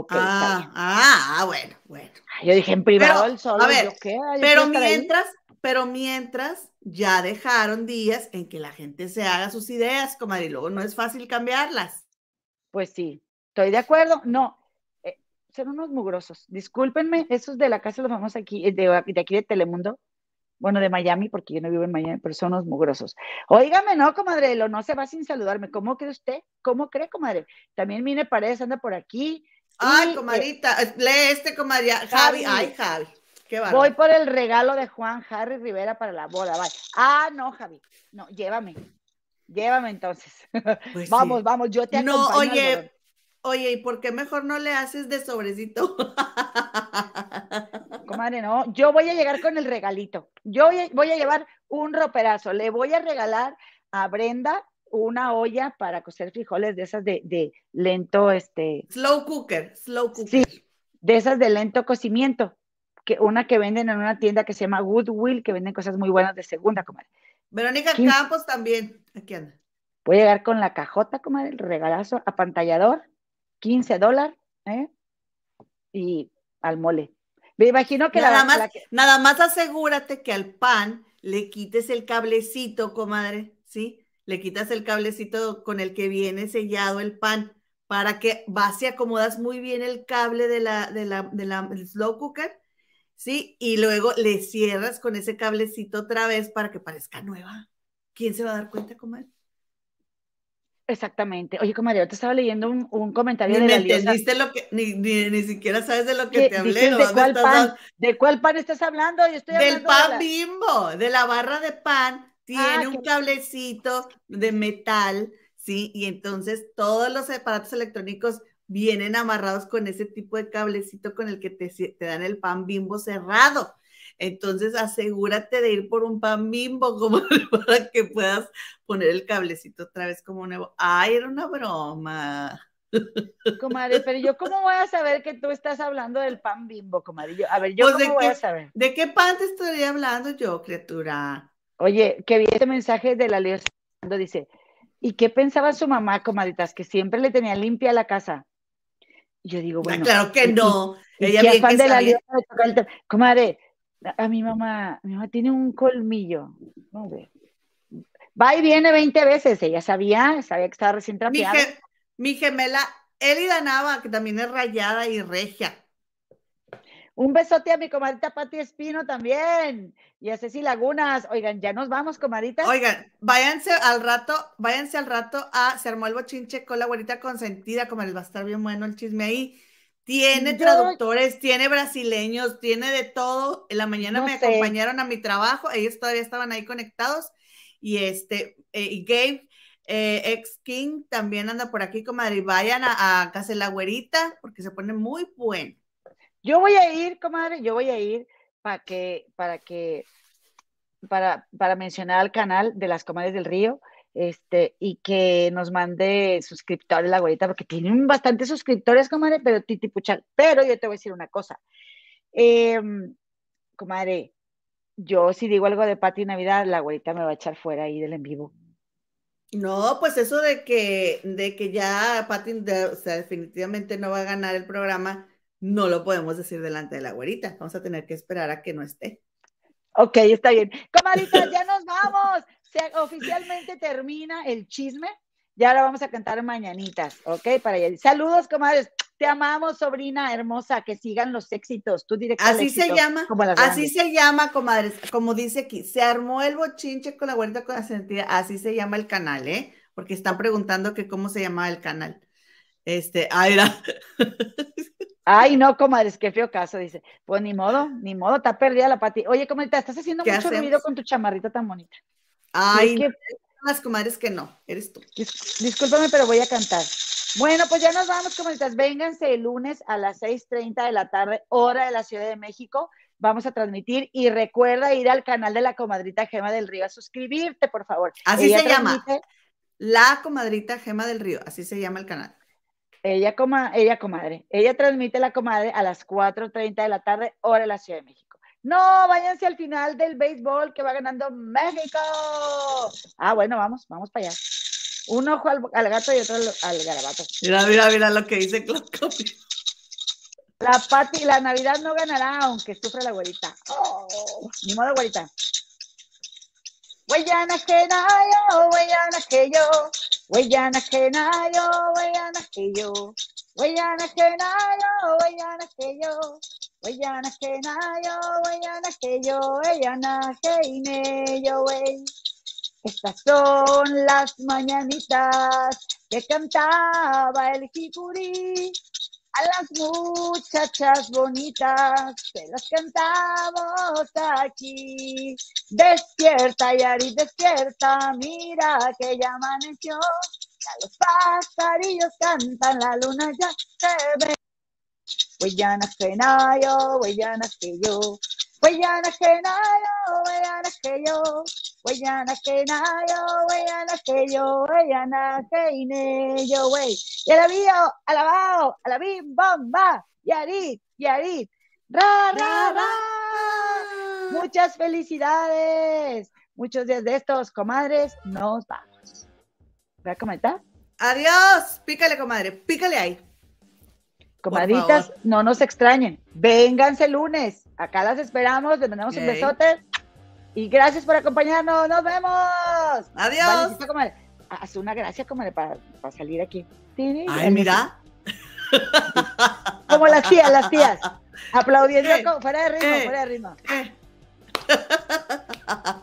Ah, ah, ah, bueno, bueno. Yo dije en privado Pero, el solo, a ver, ¿yo qué? Yo Pero estar ahí. mientras, pero mientras ya dejaron días en que la gente se haga sus ideas, comadre, y luego no es fácil cambiarlas. Pues sí, estoy de acuerdo. No, eh, son unos mugrosos. Discúlpenme, esos de la casa los vamos aquí, eh, de, de aquí de Telemundo. Bueno, de Miami, porque yo no vivo en Miami, pero son unos mugrosos. Óigame, no, comadre, lo no se va sin saludarme. ¿Cómo cree usted? ¿Cómo cree, comadre? También Mine Paredes anda por aquí. Ay, Y, eh, lee este, comadre, Javi. Javi, ay, Javi. Qué bárbaro. Voy por el regalo de Juan Harry Rivera para la boda. Bye. Ah, no, Javi. No, llévame. Llévame entonces. Pues sí. vamos, vamos, yo te No, acompaño. al oye, oye, ¿y por qué mejor no le haces de sobrecito? Comadre, no, yo voy a llegar con el regalito. Yo voy a, voy a llevar un roperazo. Le voy a regalar a Brenda una olla para cocer frijoles de esas de, de lento, este, slow cooker, slow cooker. Sí. de esas de lento cocimiento. Que una que venden en una tienda que se llama Goodwill, que venden cosas muy buenas de segunda, comadre. Verónica. Campos también. Aquí anda. Voy a llegar con la cajota, comadre, el regalazo, apantallador, 15 dólares, ¿eh? Y al mole. Me imagino que Nada la, más, la que- nada más asegúrate que al pan le quites el cablecito, comadre, ¿sí? Le quitas el cablecito con el que viene sellado el pan para que vas y acomodas muy bien el cable de la, de la, de la del slow cooker, ¿sí? Y luego le cierras con ese cablecito otra vez para que parezca nueva. ¿Quién se va a dar cuenta, comadre? Exactamente. Oye, comadre, yo te estaba leyendo un, un comentario Ni de me la Liosa. entendiste lo que, ni, ni, ni siquiera sabes de lo que te hablé. ¿De cuál pan? ¿De cuál pan estás hablando? Yo estoy Del hablando de pan la- bimbo, de la barra de pan, tiene Ah, un que- cablecito de metal, ¿sí? Y entonces todos los aparatos electrónicos vienen amarrados con ese tipo de cablecito con el que te, te dan el pan bimbo cerrado. Entonces asegúrate de ir por un pan bimbo como para que puedas poner el cablecito otra vez como nuevo. Ay, era una broma. Comadre, pero yo cómo voy a saber que tú estás hablando del pan bimbo, comadre. Yo- a ver, yo Pues, ¿de cómo voy qué? a saber. ¿De qué pan te estoy hablando yo, criatura? Oye, que vi este mensaje de la Leo Sando, dice, ¿y qué pensaba su mamá, comadritas? Que siempre le tenía limpia la casa. Y yo digo, Ah, bueno, claro que y- no. y Ella qué bien que de la. Leo. Comadre, a, mi mamá, mi mamá tiene un colmillo. Hombre. Va y viene 20 veces. Ella sabía, sabía que estaba recién Mi, trapeada. ge- mi gemela Elida Nava, que también es rayada y regia. Un besote a mi comadrita Pati Espino también. Y a Ceci Lagunas. Oigan, ya nos vamos, comadritas. Oigan, váyanse al rato, váyanse al rato a Se armó el bochinche con la güerita consentida, como les va a estar bien bueno el chisme ahí. Tiene Yo- traductores, tiene brasileños, tiene de todo. En la mañana No me sé. acompañaron a mi trabajo, ellos todavía estaban ahí conectados. Y este, eh, y Gabe, eh, ex King, también anda por aquí, comadre. Y vayan a, a Casa de la Güerita, porque se pone muy bueno. Yo voy a ir, comadre, yo voy a ir para que, para que, para, para mencionar al canal de las comadres del río, este, y que nos mande suscriptores la güerita, porque tienen bastantes suscriptores, comadre, pero titipuchal. Pero yo te voy a decir una cosa. Em, comadre, yo si digo algo de Pati Navidad, la güerita me va a echar fuera ahí del en vivo. No, pues eso de que, de que ya Pati, o sea, definitivamente no va a ganar el programa, no lo podemos decir delante de la güerita. Vamos a tener que esperar a que no esté. Ok, está bien. Comadritas, ya nos vamos. Se, oficialmente termina el chisme. Ya ahora vamos a cantar mañanitas, ¿ok? Para ella. Saludos, comadres. Te amamos, sobrina hermosa. Que sigan los éxitos. Tú Así se llama, así se llama, comadres, como dice aquí, se armó el bochinche con la güerita consentida, así se llama el canal, ¿eh? Porque están preguntando que cómo se llama el canal. Este, ay, era- Ay, no, comadres, qué feo caso, dice. Pues ni modo, ni modo, está perdida la pati. Oye, comadrita, estás haciendo ¿Qué mucho hacemos? ruido con tu chamarrita tan bonita. ay, Es que- las comadres que no, eres tú. Dis- discúlpame, pero voy a cantar. Bueno, pues ya nos vamos, comadritas. Vénganse el lunes a las 6:30 de la tarde, hora de la Ciudad de México. Vamos a transmitir y recuerda ir al canal de la comadrita Gema del Río a suscribirte, por favor. Así Ella se llama. La comadrita Gema del Río, así se llama el canal. Ella, coma, ella, comadre. Ella transmite la comadre a las 4:30 de la tarde, hora de la Ciudad de México. No, váyanse al final del béisbol que va ganando México. Ah, bueno, vamos, vamos para allá. Un ojo al, al gato y otro al, al garabato. Mira, mira, mira lo que dice Claudio. La Pati, la Navidad no ganará, aunque sufra la güerita. Oh, ni modo, güerita. Huellana que nayo, huellana que yo, huellana que nayo, huellana que yo, huellana que nayo, huellana que yo, huellana que nayo, huellana que yo, huellana que ine yo, wey. Estas son las mañanitas que cantaba el jicurí. A las muchachas bonitas se las cantamos aquí. Despierta, Yari, despierta, mira que ya amaneció. Ya los pajarillos cantan, la luna ya se ve. Huellana genayo, huellana que yo. Huellana genayo, huellana que yo. Huellana genayo, huellana que yo. Huellana que yo, wey. Y alabío, alabao, alabim, bomba. Yarit, yarit. Ra, ra, ra. Muchas felicidades. Muchos días de estos, comadres. Nos vamos. ¿Voy a comentar? Adiós. Pícale, comadre. Pícale ahí. Comadritas, favor. no nos extrañen. Vénganse el lunes. Acá las esperamos. Les mandamos un besote. Y gracias por acompañarnos. Nos vemos. Adiós. Comadre. Haz una gracia, comadre, para, para salir aquí. Tini, Ay, mira. Como las tías, las tías. Aplaudiendo Eh, con- fuera de ritmo, eh. fuera de ritmo. Eh.